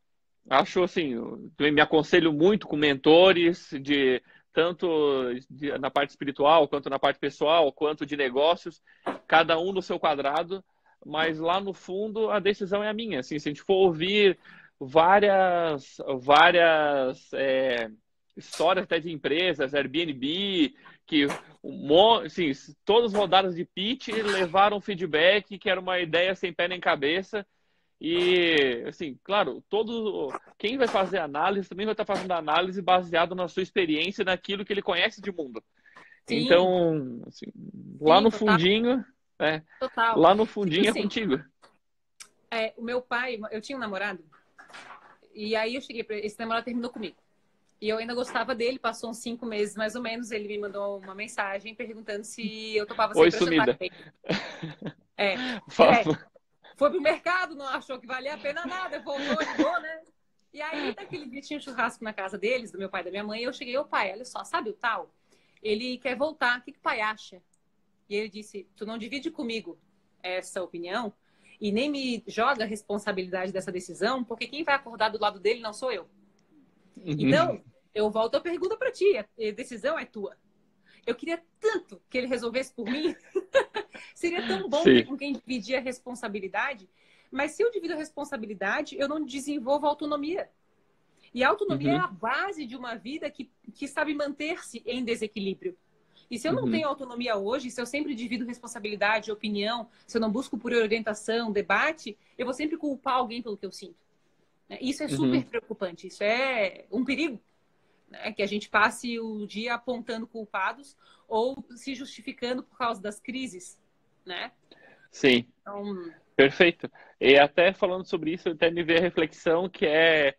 acho assim, me aconselho muito com mentores de tanto de, na parte espiritual, quanto na parte pessoal, quanto de negócios, cada um no seu quadrado, mas lá no fundo a decisão é a minha. Assim, se a gente for ouvir várias, várias é, histórias até de empresas, Airbnb, que um, assim, todas as rodadas de pitch levaram feedback que era uma ideia sem pé nem cabeça. E, assim, claro, todo quem vai fazer análise também vai estar fazendo análise baseado na sua experiência, naquilo que ele conhece de mundo. Sim. Então, assim, lá Sim, no fundinho, é, total. lá no fundinho é contigo.
É, o meu pai, eu tinha um namorado, e aí eu cheguei esse namorado terminou comigo. E eu ainda gostava dele, passou uns cinco meses mais ou menos, ele me mandou uma mensagem perguntando se eu topava
Oi, sumida. <laughs>
É, é, foi pro mercado, não achou que valia a pena nada, voltou, ligou, né? E aí, daquele dia tinha um churrasco na casa deles, do meu pai e da minha mãe, e eu cheguei, ô pai, olha só, sabe o tal? Ele quer voltar, o que, que o pai acha? E ele disse, tu não divide comigo essa opinião e nem me joga a responsabilidade dessa decisão, porque quem vai acordar do lado dele não sou eu. Uhum. Então, eu volto a pergunta para ti, a decisão é tua. Eu queria tanto que ele resolvesse por mim. <laughs> Seria tão bom Sim. com quem dividir a responsabilidade. Mas se eu divido a responsabilidade, eu não desenvolvo autonomia. E a autonomia uhum. é a base de uma vida que, que sabe manter-se em desequilíbrio. E se eu não uhum. tenho autonomia hoje, se eu sempre divido responsabilidade, opinião, se eu não busco por orientação, debate, eu vou sempre culpar alguém pelo que eu sinto. Isso é uhum. super uhum. preocupante. Isso é um perigo né? que a gente passe o dia apontando culpados ou se justificando por causa das crises, né?
Sim. Então... Perfeito. E até falando sobre isso, até me veio a reflexão que é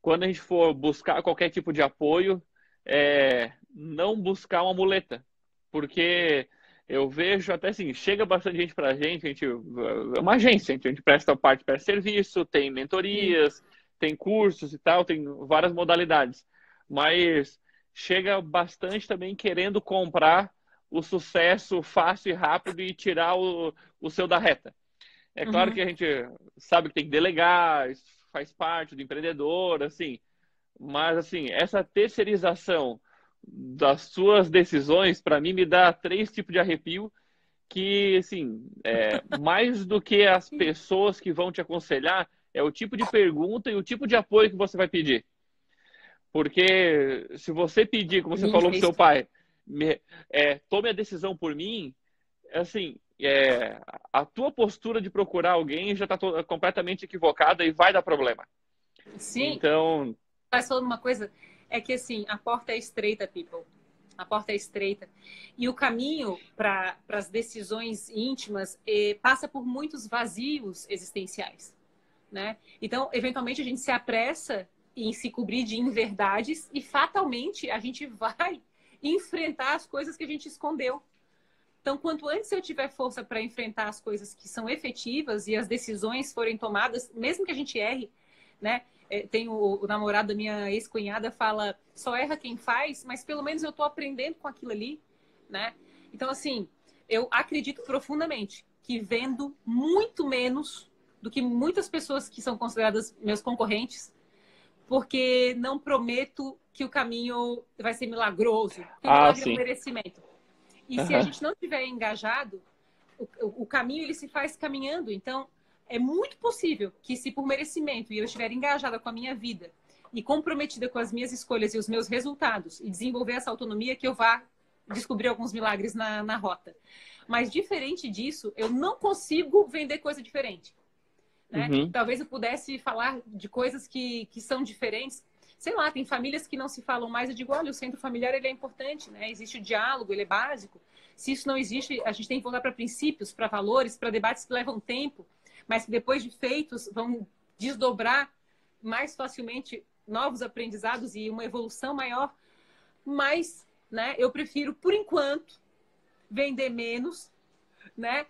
quando a gente for buscar qualquer tipo de apoio, é não buscar uma muleta, porque eu vejo até assim, chega bastante gente para a gente, a gente é uma agência, a gente presta parte para serviço, tem mentorias, Sim. tem cursos e tal, tem várias modalidades mas chega bastante também querendo comprar o sucesso fácil e rápido e tirar o, o seu da reta. É claro uhum. que a gente sabe que tem que delegar, isso faz parte do empreendedor, assim, mas assim, essa terceirização das suas decisões, para mim, me dá três tipos de arrepio que, assim, é, <laughs> mais do que as pessoas que vão te aconselhar, é o tipo de pergunta e o tipo de apoio que você vai pedir. Porque se você pedir, como você falou para seu pai, me, é, tome a decisão por mim, assim, é, a tua postura de procurar alguém já está completamente equivocada e vai dar problema.
Sim.
Então.
Mas falando uma coisa, é que assim, a porta é estreita, people. A porta é estreita. E o caminho para as decisões íntimas eh, passa por muitos vazios existenciais. Né? Então, eventualmente, a gente se apressa em se cobrir de inverdades e fatalmente a gente vai <laughs> enfrentar as coisas que a gente escondeu. Então, quanto antes eu tiver força para enfrentar as coisas que são efetivas e as decisões forem tomadas, mesmo que a gente erre, né? É, tem o, o namorado da minha ex-cunhada fala, só erra quem faz, mas pelo menos eu estou aprendendo com aquilo ali, né? Então, assim, eu acredito profundamente que vendo muito menos do que muitas pessoas que são consideradas meus concorrentes, porque não prometo que o caminho vai ser milagroso. Que
ah,
milagre
sim.
é um merecimento. E uhum. se a gente não tiver engajado, o, o, caminho ele se faz caminhando. Então, é muito possível que se por merecimento e eu estiver engajada com a minha vida e comprometida com as minhas escolhas e os meus resultados e desenvolver essa autonomia, que eu vá descobrir alguns milagres na, na rota. Mas diferente disso, eu não consigo vender coisa diferente. Né? Uhum. Talvez eu pudesse falar de coisas que, que são diferentes. Sei lá, tem famílias que não se falam mais. Eu digo, olha, o centro familiar ele é importante, né? Existe o diálogo, ele é básico. Se isso não existe, a gente tem que voltar para princípios, para valores, para debates que levam tempo, mas que depois de feitos vão desdobrar mais facilmente novos aprendizados e uma evolução maior. Mas, né, eu prefiro, por enquanto, vender menos né?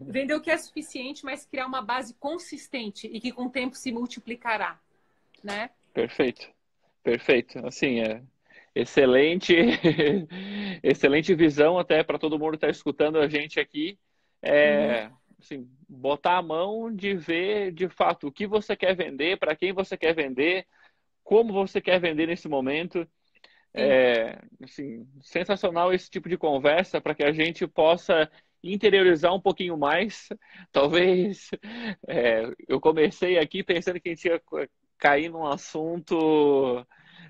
Vender o que é suficiente, mas criar uma base consistente e que com o tempo se multiplicará, né?
Perfeito, perfeito. Assim, é excelente, <laughs> excelente visão até para todo mundo que está escutando a gente aqui. É, uhum. assim, botar a mão de ver de fato o que você quer vender, para quem você quer vender, como você quer vender nesse momento. É, assim, sensacional esse tipo de conversa para que a gente possa interiorizar um pouquinho mais. <laughs> Talvez é, eu comecei aqui pensando que a gente ia cair num assunto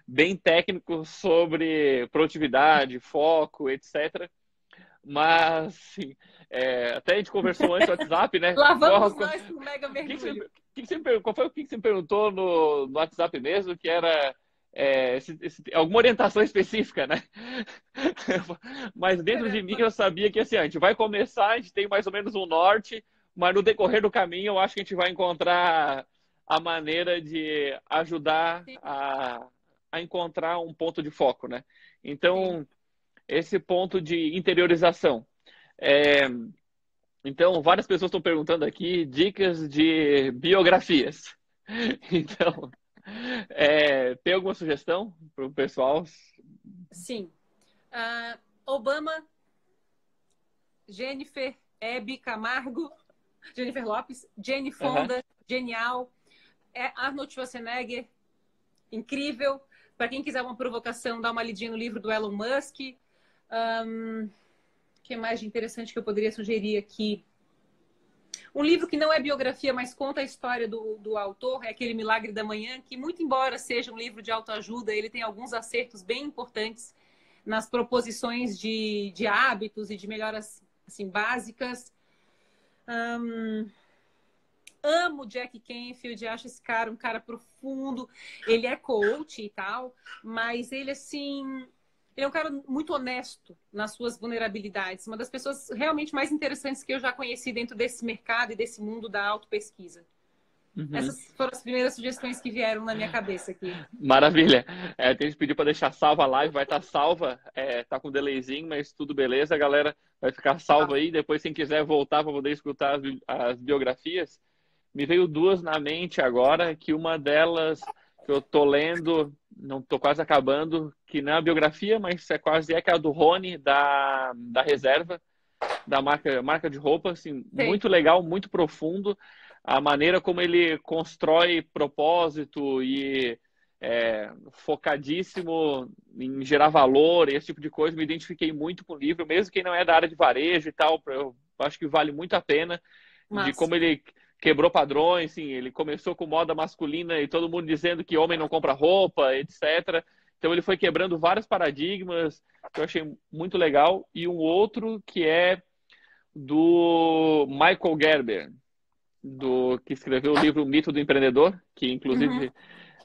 bem técnico sobre produtividade, foco, etc. Mas, sim, é, até a gente conversou antes no WhatsApp, né? <laughs>
Lá vamos qual, nós pro mega
mergulho. Que que você, qual foi o que você me perguntou no, no WhatsApp mesmo? Que era é, esse, esse, alguma orientação específica, né? <laughs> mas dentro de mim eu sabia que assim, a gente vai começar, a gente tem mais ou menos um norte, mas no decorrer do caminho eu acho que a gente vai encontrar a maneira de ajudar a, a encontrar um ponto de foco, né? Então, esse ponto de interiorização. É, então, várias pessoas estão perguntando aqui dicas de biografias. <laughs> Então, é, tem alguma sugestão para o pessoal?
Sim. Uh, Obama, Jennifer Hebe Camargo, <laughs> Jennifer Lopes, Jenny Fonda, genial. É Arnold Schwarzenegger, incrível. Para quem quiser uma provocação, dá uma lidinha no livro do Elon Musk. Um, que mais de interessante que eu poderia sugerir aqui? Um livro que não é biografia, mas conta a história do, do autor, é aquele Milagre da Manhã, que, muito embora seja um livro de autoajuda, ele tem alguns acertos bem importantes nas proposições de, de hábitos e de melhoras assim, básicas. Um, amo Jack Canfield, acho esse cara um cara profundo. Ele é coach e tal, mas ele assim ele é um cara muito honesto nas suas vulnerabilidades. Uma das pessoas realmente mais interessantes que eu já conheci dentro desse mercado e desse mundo da autopesquisa. Uhum. Essas foram as primeiras sugestões que vieram na minha cabeça aqui.
Maravilha. É, tem que pedir para deixar salva a live, vai estar tá salva, é, tá com delayzinho, mas tudo beleza, galera. Vai ficar salva aí. Depois, quem quiser voltar para poder escutar as, as biografias, me veio duas na mente agora, que uma delas que eu tô lendo não estou quase acabando, que não é a biografia, mas é quase é que é a do Rony, da, da reserva, da marca, marca de roupa, assim, Sim. muito legal, muito profundo, a maneira como ele constrói propósito e é, focadíssimo em gerar valor, esse tipo de coisa, me identifiquei muito com o livro, mesmo quem não é da área de varejo e tal, eu acho que vale muito a pena, Massa. de como ele quebrou padrões, sim, ele começou com moda masculina e todo mundo dizendo que homem não compra roupa, etc. Então ele foi quebrando vários paradigmas que eu achei muito legal e um outro que é do Michael Gerber, do que escreveu o livro Mito do Empreendedor, que inclusive uhum.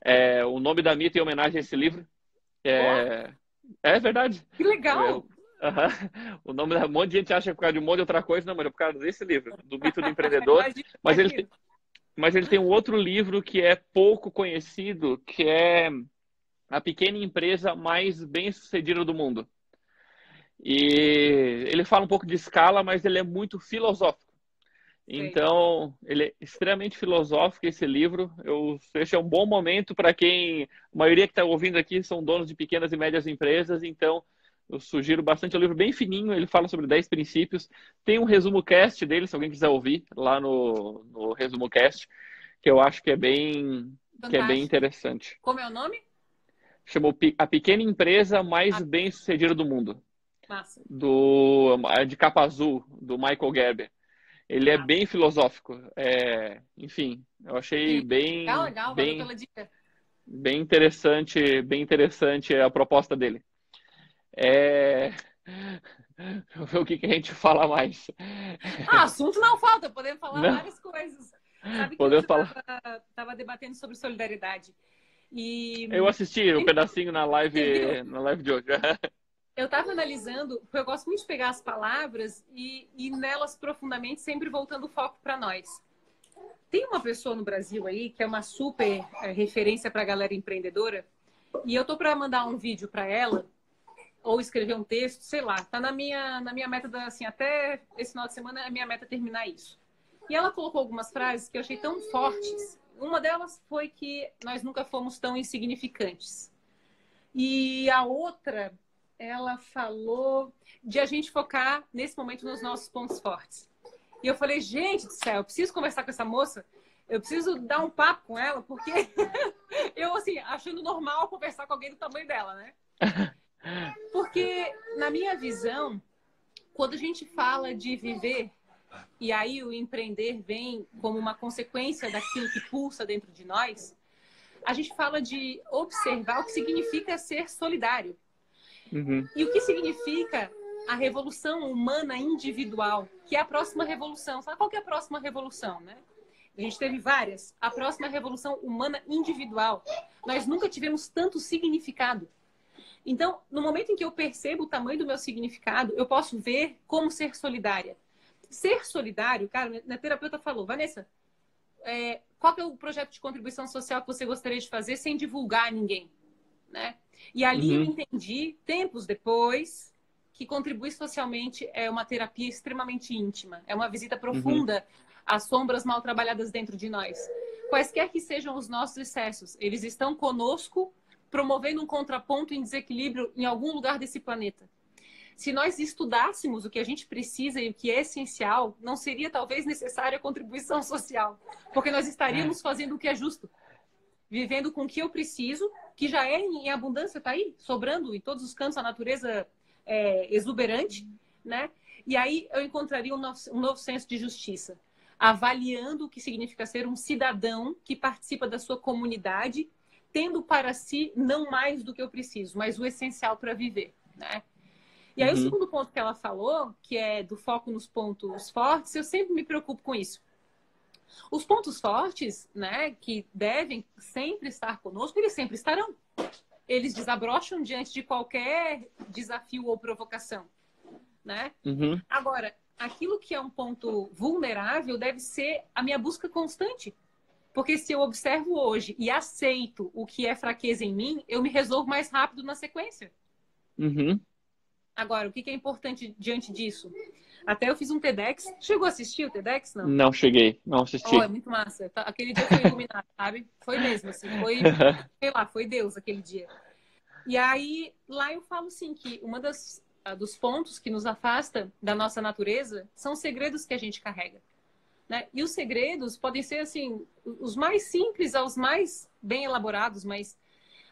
é, o nome da mito em homenagem a esse livro. É, é verdade.
Que legal! Eu,
uhum. O nome da um monte de gente acha que é por causa de um monte de outra coisa, não, mas é por causa desse livro, do Mito do Empreendedor. mas ele tem, mas ele tem um outro livro que é pouco conhecido, que é a pequena empresa mais bem sucedida do mundo. E ele fala um pouco de escala, mas ele é muito filosófico. Então, ele é extremamente filosófico esse livro. Eu acho é um bom momento para quem. A maioria que está ouvindo aqui são donos de pequenas e médias empresas, então eu sugiro bastante. É um livro bem fininho, ele fala sobre 10 princípios. Tem um resumo cast dele, se alguém quiser ouvir, lá no, no resumo cast, que eu acho que é bem, que é bem interessante.
Como é o nome?
Chamou A Pequena Empresa Mais ah. Bem Sucedida do Mundo.
Massa.
Do, de capa azul, do Michael Gerber. Ele é bem filosófico. É, enfim, eu achei Sim. bem.
Legal, legal,
bem, pela dica. Bem interessante, bem interessante a proposta dele. É... O que, que a gente fala mais.
Ah, assunto não falta, podemos falar não. várias coisas. Sabe que
podemos falar.
Estava debatendo sobre solidariedade. E...
Eu assisti um pedacinho na live, <laughs> na live de hoje. <laughs>
eu estava analisando, porque eu gosto muito de pegar as palavras e, e nelas profundamente, sempre voltando o foco para nós. Tem uma pessoa no Brasil aí que é uma super é, referência para a galera empreendedora, e eu tô para mandar um vídeo para ela ou escrever um texto, sei lá, tá na minha na minha meta da, assim, até esse final de semana a minha meta é terminar isso. E ela colocou algumas frases que eu achei tão fortes. Uma delas foi que nós nunca fomos tão insignificantes. E a outra ela falou de a gente focar nesse momento nos nossos pontos fortes. E eu falei, gente do céu, eu preciso conversar com essa moça, eu preciso dar um papo com ela, porque <laughs> eu, assim, achando normal conversar com alguém do tamanho dela, né? <laughs> Porque, na minha visão, quando a gente fala de viver, e aí o empreender vem como uma consequência daquilo que pulsa dentro de nós, a gente fala de observar o que significa ser solidário. Uhum. E o que significa a revolução humana individual, que é a próxima revolução. Sabe qual que é a próxima revolução, né? A gente teve várias. A próxima revolução humana individual. Nós nunca tivemos tanto significado. Então, no momento em que eu percebo o tamanho do meu significado, eu posso ver como ser solidária. Ser solidário, cara, minha terapeuta falou, Vanessa, é, qual é o projeto de contribuição social que você gostaria de fazer sem divulgar a ninguém? Né? E ali uhum. eu entendi, tempos depois, que contribuir socialmente é uma terapia extremamente íntima, é uma visita profunda uhum. às sombras mal trabalhadas dentro de nós. Quaisquer que sejam os nossos excessos, eles estão conosco, promovendo um contraponto em desequilíbrio em algum lugar desse planeta. Se nós estudássemos o que a gente precisa e o que é essencial, não seria talvez necessária a contribuição <laughs> social, porque nós estaríamos é. fazendo o que é justo vivendo com o que eu preciso, que já é em abundância, está aí, sobrando em todos os cantos, a natureza é, exuberante, né? E aí eu encontraria um novo, um novo senso de justiça, avaliando o que significa ser um cidadão que participa da sua comunidade, tendo para si não mais do que eu preciso, mas o essencial para viver, né? E aí uhum. o segundo ponto que ela falou, que é do foco nos pontos fortes, eu sempre me preocupo com isso. Os pontos fortes, né, que devem sempre estar conosco, eles sempre estarão. Eles desabrocham diante de qualquer desafio ou provocação, né? Uhum. Agora, aquilo que é um ponto vulnerável deve ser a minha busca constante. Porque se eu observo hoje e aceito o que é fraqueza em mim, eu me resolvo mais rápido na sequência.
Uhum.
Agora, o que é importante diante disso? Até eu fiz um TEDx. Chegou a assistir o TEDx, não?
Não cheguei, não assisti.
Oh, é muito massa. Tá, aquele dia foi iluminado, sabe? Foi mesmo, assim. Foi, <laughs> sei lá, foi Deus aquele dia. E aí, lá eu falo, assim, que uma das ah, dos pontos que nos afasta da nossa natureza são os segredos que a gente carrega. Né? E os segredos podem ser, assim, os mais simples aos mais bem elaborados, mas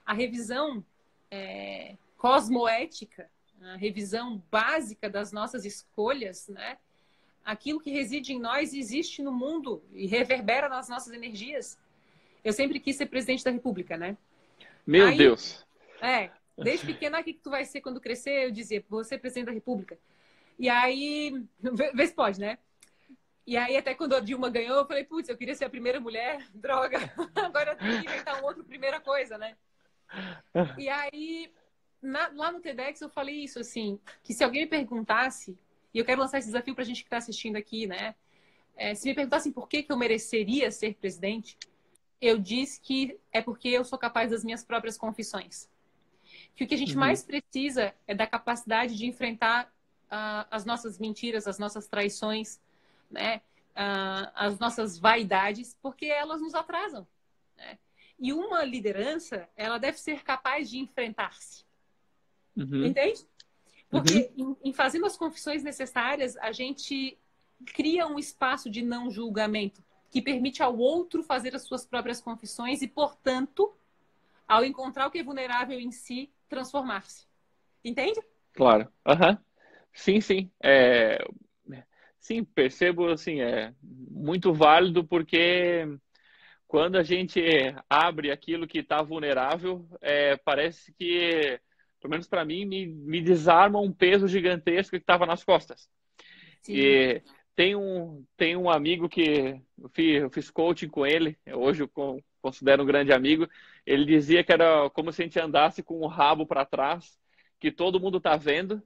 a revisão é, cosmoética a revisão básica das nossas escolhas, né? Aquilo que reside em nós existe no mundo e reverbera nas nossas energias. Eu sempre quis ser presidente da República, né?
Meu Aí, Deus!
É, desde pequena, o que tu vai ser quando crescer? Eu dizia, vou ser presidente da República. E aí, <laughs> vê se pode, né? E aí, até quando a Dilma ganhou, eu falei, putz, eu queria ser a primeira mulher, <laughs> droga. Agora eu tenho que inventar um outro primeira coisa, né? <laughs> E aí, na, lá no TEDx, eu falei isso, assim, que se alguém me perguntasse, e eu quero lançar esse desafio para a gente que está assistindo aqui, né? É, se me perguntassem por que, que eu mereceria ser presidente, eu disse que é porque eu sou capaz das minhas próprias confissões. Que o que a gente uhum. mais precisa é da capacidade de enfrentar uh, as nossas mentiras, as nossas traições, né? Uh, as nossas vaidades, porque elas nos atrasam. Né? E uma liderança, ela deve ser capaz de enfrentar-se. Uhum. Entende? Porque uhum. em, em fazendo as confissões necessárias, a gente cria um espaço de não julgamento que permite ao outro fazer as suas próprias confissões e, portanto, ao encontrar o que é vulnerável em si, transformar-se. Entende?
Claro. Uhum. Sim, sim. É... Sim, percebo, assim, é muito válido porque quando a gente abre aquilo que está vulnerável, é, parece que, pelo menos para mim, me, me desarma um peso gigantesco que estava nas costas. Sim. E tem um, tem um amigo que eu fiz, eu fiz coaching com ele, hoje eu considero um grande amigo. Ele dizia que era como se a gente andasse com o rabo para trás, que todo mundo está vendo,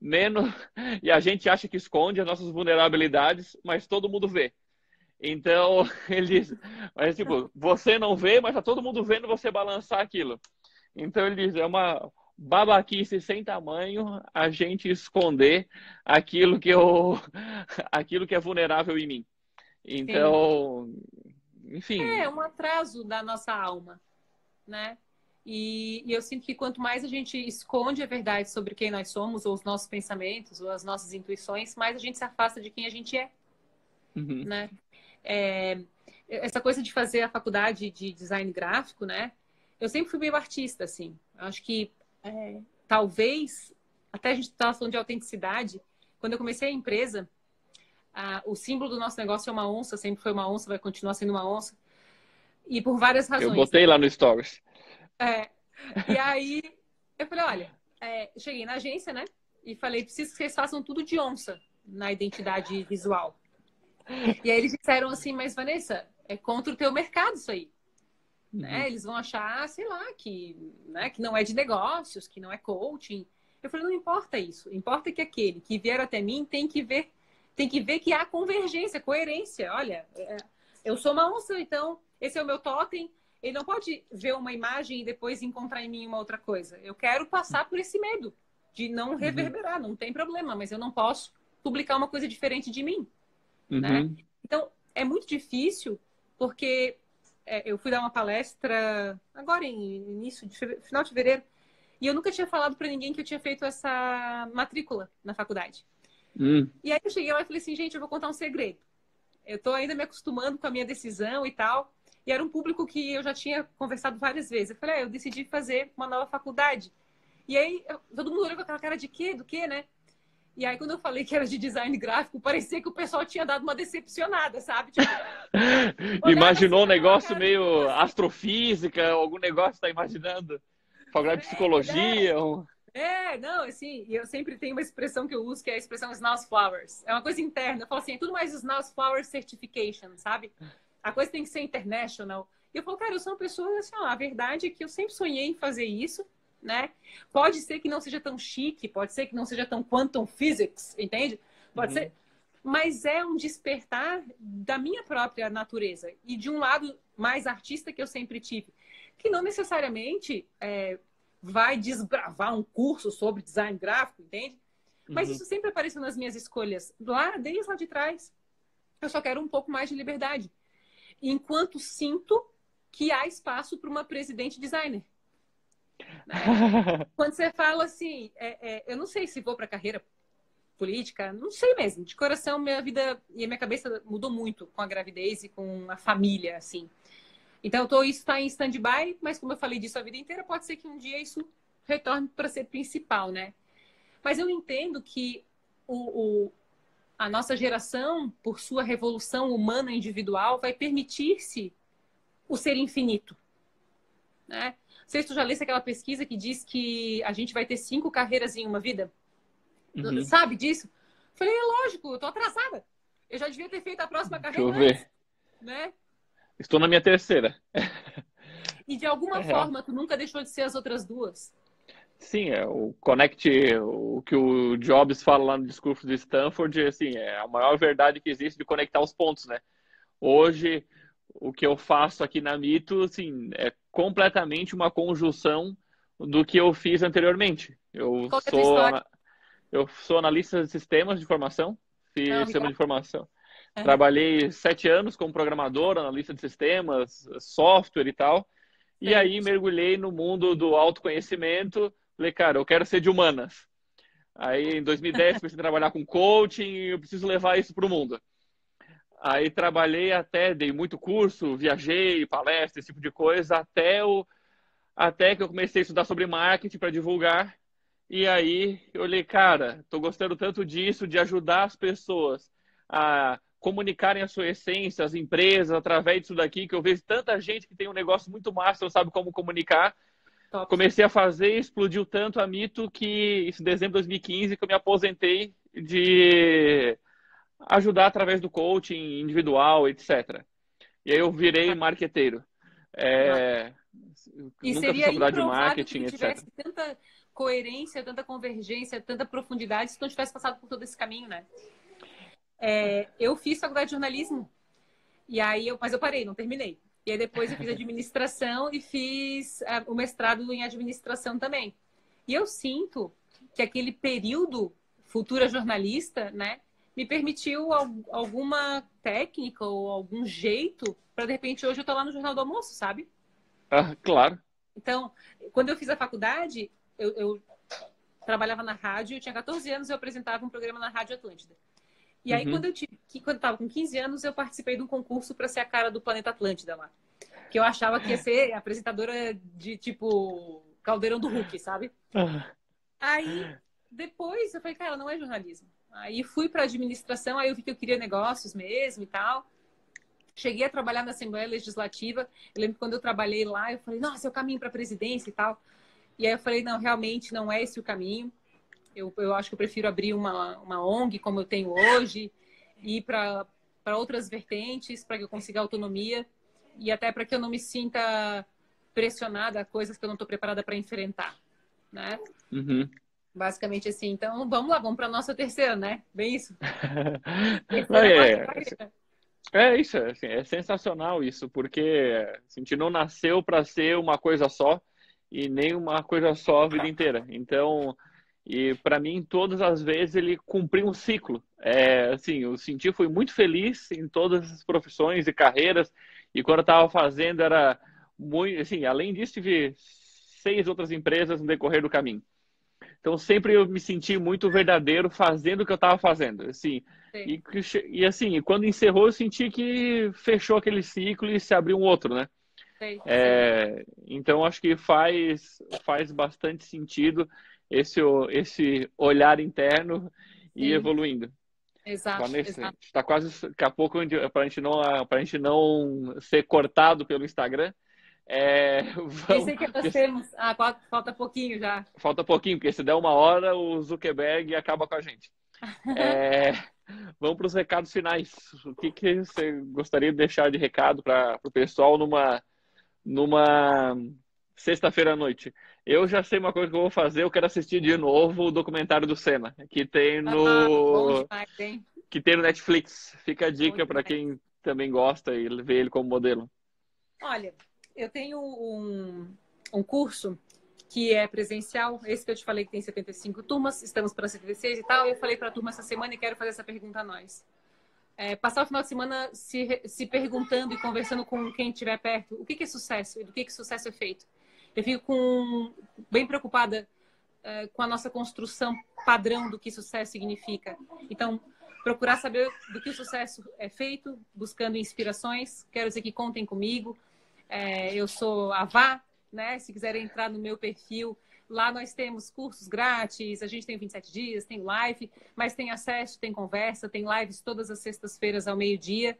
menos <laughs> e a gente acha que esconde as nossas vulnerabilidades, mas todo mundo vê. Então, <laughs> ele diz, mas tipo, você não vê, mas tá todo mundo vendo você balançar aquilo. Então ele diz, é uma babaquice sem tamanho a gente esconder aquilo que eu <laughs> aquilo que é vulnerável em mim. Então, Sim. enfim.
É um atraso da nossa alma, né? E, e, eu sinto que quanto mais a gente esconde a verdade sobre quem nós somos, ou os nossos pensamentos, ou as nossas intuições, mais a gente se afasta de quem a gente é, uhum. né? É, essa coisa de fazer a faculdade de design gráfico, né? Eu sempre fui meio artista, assim. acho que é, talvez, até a gente estava falando de autenticidade, quando eu comecei a empresa, a, o símbolo do nosso negócio é uma onça, sempre foi uma onça, vai continuar sendo uma onça. E por várias razões.
Eu botei lá no Stories.
É, e aí, eu falei, olha, é, cheguei na agência, né? E falei, preciso que vocês façam tudo de onça na identidade visual. E aí eles disseram assim, mas Vanessa, é contra o teu mercado isso aí. Né? Uhum. Eles vão achar, sei lá, que, né, que não é de negócios, que não é coaching. Eu falei, não importa isso. Importa que aquele que vier até mim tem que ver, tem que ver que há convergência, coerência. Olha, é, eu sou uma onça, então esse é o meu totem. Ele não pode ver uma imagem e depois encontrar em mim uma outra coisa. Eu quero passar por esse medo de não uhum. reverberar, uhum. não tem problema, mas eu não posso publicar uma coisa diferente de mim. Né? Uhum. Né? Então, é muito difícil, porque é, eu fui dar uma palestra agora em início de final de fevereiro e eu nunca tinha falado para ninguém que eu tinha feito essa matrícula na faculdade. Hum. E aí eu cheguei lá e falei assim, gente, eu vou contar um segredo. Eu estou ainda me acostumando com a minha decisão e tal. E era um público que eu já tinha conversado várias vezes. Eu falei, ah, eu decidi fazer uma nova faculdade. E aí todo mundo olhou com aquela cara de quê? Do quê, né? E aí, quando eu falei que era de design gráfico, parecia que o pessoal tinha dado uma decepcionada, sabe? Tipo, <laughs>
Imaginou assim, um negócio meio assim. astrofísica, algum negócio, tá imaginando? Faculdade de é, psicologia. É,
um... é, não, assim, eu sempre tenho uma expressão que eu uso, que é a expressão Snows Flowers. É uma coisa interna. Eu falo assim, é tudo mais Snows Flowers Certification, sabe? A coisa tem que ser international. E eu falo, cara, eu sou uma pessoa, assim, ó, a verdade é que eu sempre sonhei em fazer isso né? Pode ser que não seja tão chique, pode ser que não seja tão quantum physics, entende? Pode uhum. ser, mas é um despertar da minha própria natureza e de um lado mais artista que eu sempre tive, que não necessariamente é, vai desbravar um curso sobre design gráfico, entende? Mas uhum. isso sempre apareceu nas minhas escolhas lá desde lá de trás. Eu só quero um pouco mais de liberdade, enquanto sinto que há espaço para uma presidente designer. <laughs> Quando você fala assim, é, é, eu não sei se vou para carreira política, não sei mesmo. De coração, minha vida e a minha cabeça mudou muito com a gravidez e com a família, assim. Então, tô, isso está em stand-by, mas como eu falei disso a vida inteira, pode ser que um dia isso retorne para ser principal, né? Mas eu entendo que o, o, a nossa geração, por sua revolução humana individual, vai permitir-se o ser infinito, né? sei se tu já lesse aquela pesquisa que diz que a gente vai ter cinco carreiras em uma vida. Uhum. Sabe disso? Falei, é lógico, eu tô atrasada. Eu já devia ter feito a próxima carreira.
Deixa eu ver.
né?
Estou na minha terceira.
E de alguma é forma, tu nunca deixou de ser as outras duas.
Sim, é o connect, o que o Jobs fala lá no discurso de Stanford, assim, é a maior verdade que existe de conectar os pontos, né? Hoje, o que eu faço aqui na Mito, assim, é completamente uma conjunção do que eu fiz anteriormente. Eu Qual é sou eu sou analista de sistemas de informação, fiz Não, sistema de informação. É. Trabalhei sete anos como programador, analista de sistemas, software e tal. E aí mergulhei no mundo do autoconhecimento. Falei, cara, eu quero ser de humanas. Aí em 2010 comecei a trabalhar com coaching e eu preciso levar isso para o mundo. Aí trabalhei até, dei muito curso, viajei, palestra, esse tipo de coisa, até, o, até que eu comecei a estudar sobre marketing para divulgar. E aí eu olhei, cara, estou gostando tanto disso, de ajudar as pessoas a comunicarem a sua essência, as empresas, através disso daqui, que eu vejo tanta gente que tem um negócio muito massa, não sabe como comunicar. Top. Comecei a fazer, explodiu tanto a mito que isso em dezembro de 2015 que eu me aposentei de ajudar através do coaching individual, etc. E aí eu virei marqueteiro. É,
e nunca fiz faculdade de marketing, que etc. tanta coerência, tanta convergência, tanta profundidade se não tivesse passado por todo esse caminho, né? É, eu fiz faculdade de jornalismo. E aí eu, mas eu parei, não terminei. E aí depois eu fiz <laughs> administração e fiz uh, o mestrado em administração também. E eu sinto que aquele período futura jornalista, né, me permitiu alguma técnica ou algum jeito para de repente hoje eu tô lá no Jornal do Almoço, sabe?
Ah, claro.
Então, quando eu fiz a faculdade, eu, eu trabalhava na rádio, eu tinha 14 anos, eu apresentava um programa na Rádio Atlântida. E aí, uhum. quando eu tive, quando eu tava com 15 anos, eu participei de um concurso para ser a cara do Planeta Atlântida lá. Que eu achava que ia <laughs> ser apresentadora de tipo Caldeirão do Hulk, sabe? Aí, depois, eu falei, cara, não é jornalismo. Aí fui para administração, aí eu vi que eu queria negócios mesmo e tal. Cheguei a trabalhar na Assembleia Legislativa. Eu lembro que quando eu trabalhei lá, eu falei, nossa, é o caminho para a presidência e tal. E aí eu falei, não, realmente não é esse o caminho. Eu, eu acho que eu prefiro abrir uma, uma ONG como eu tenho hoje, ir para outras vertentes, para que eu consiga autonomia e até para que eu não me sinta pressionada a coisas que eu não estou preparada para enfrentar, né?
Uhum.
Basicamente assim. Então, vamos lá, vamos para nossa terceira, né? Bem isso. <laughs>
é, é, isso, assim, é sensacional isso, porque assim, a gente não nasceu para ser uma coisa só e nem uma coisa só a vida inteira. Então, e para mim, todas as vezes ele cumpriu um ciclo. É, assim, eu senti, fui muito feliz em todas as profissões e carreiras. E quando eu estava fazendo, era muito, assim, além disso, tive seis outras empresas no decorrer do caminho. Então, sempre eu me senti muito verdadeiro fazendo o que eu estava fazendo. Assim, e, e, assim, quando encerrou, eu senti que fechou aquele ciclo e se abriu um outro, né? É, então, acho que faz, faz bastante sentido esse, esse olhar interno e Sim. evoluindo.
Exato,
exato. Está quase daqui a pouco para a gente não para a gente não ser cortado pelo Instagram. É, <laughs>
vamos... Pensei que nós temos. Ah, falta pouquinho já.
Falta pouquinho, porque se der uma hora, o Zuckerberg acaba com a gente. <laughs> É, vamos para os recados finais. O que, que você gostaria de deixar de recado para o pessoal numa, numa sexta-feira à noite? Eu já sei uma coisa que eu vou fazer, eu quero assistir de novo o documentário do Senna, que tem no ah, demais, que tem no Netflix. Fica a dica para quem também gosta e vê ele como modelo.
Olha, eu tenho um, um curso que é presencial, esse que eu te falei que tem 75 turmas, estamos para 76 e tal. Eu falei para a turma essa semana e quero fazer essa pergunta a nós. É, passar o final de semana se, se perguntando e conversando com quem estiver perto o que, que é sucesso e do que, que sucesso é feito. Eu fico com, bem preocupada uh, com a nossa construção padrão do que sucesso significa. Então, procurar saber do que o sucesso é feito, buscando inspirações. Quero dizer que contem comigo. É, eu sou a Vá, né? Se quiserem entrar no meu perfil, lá nós temos cursos grátis, a gente tem 27 dias, tem live, mas tem acesso, tem conversa, tem lives todas as sextas-feiras ao meio-dia.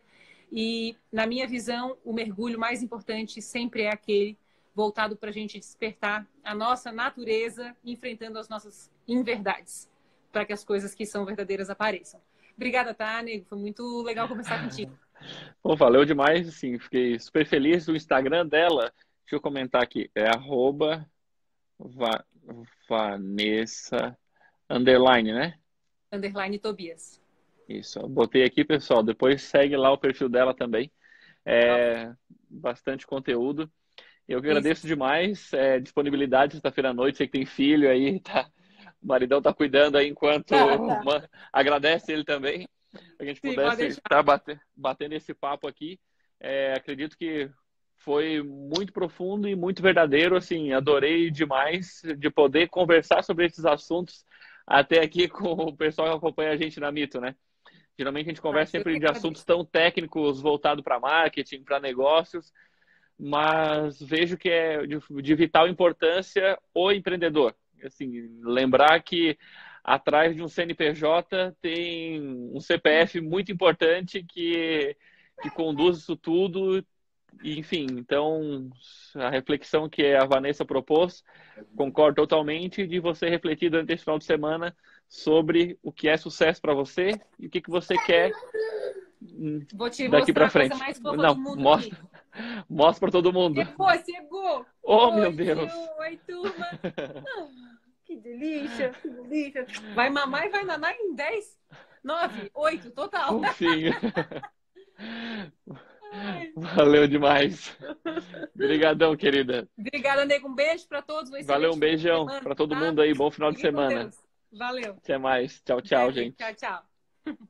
E, na minha visão, o mergulho mais importante sempre é aquele voltado para a gente despertar a nossa natureza, enfrentando as nossas inverdades. para que as coisas que são verdadeiras apareçam. Obrigada, tá, Nego? Foi muito legal conversar <laughs> contigo.
Bom, valeu demais, assim, fiquei super feliz. O Instagram dela, deixa eu comentar aqui, é arroba Va Vanessa underline, né?
Underline Tobias.
Isso, botei aqui, pessoal. Depois segue lá o perfil dela também. É, bastante conteúdo. Eu que agradeço demais. É, disponibilidade sexta-feira à noite. Você que tem filho aí, <laughs> tá? O maridão tá cuidando aí enquanto tá, tá. agradece ele também. A gente Sim, pudesse estar tá batendo esse papo aqui. É, acredito que foi muito profundo e muito verdadeiro. Assim, adorei demais de poder conversar sobre esses assuntos até aqui com o pessoal que acompanha a gente na Mito, né? Geralmente a gente conversa sempre de assuntos tão técnicos voltados para marketing, para negócios, mas vejo que é de, vital importância o empreendedor. Assim, lembrar que atrás de um CNPJ tem um CPF muito importante que, que conduz isso tudo. Enfim, então a reflexão que a Vanessa propôs, concordo totalmente de você refletir durante esse final de semana sobre o que é sucesso para você e o que, que você quer daqui para frente.
Não,
mostra, <laughs> mostra para todo mundo.
Chegou, chegou.
Oh, Oi, meu Deus.
Oi, turma. <laughs> Ah, que delícia, que delícia. Vai mamar e vai nanar em 10, 9, 8, total. <laughs>
Valeu demais. Obrigadão, querida.
Obrigada, nego. Um beijo para todos.
Valeu, um beijão para todo tá? mundo aí. Bom final de semana.
Valeu.
Até mais. Tchau, tchau, gente.
Tchau, tchau.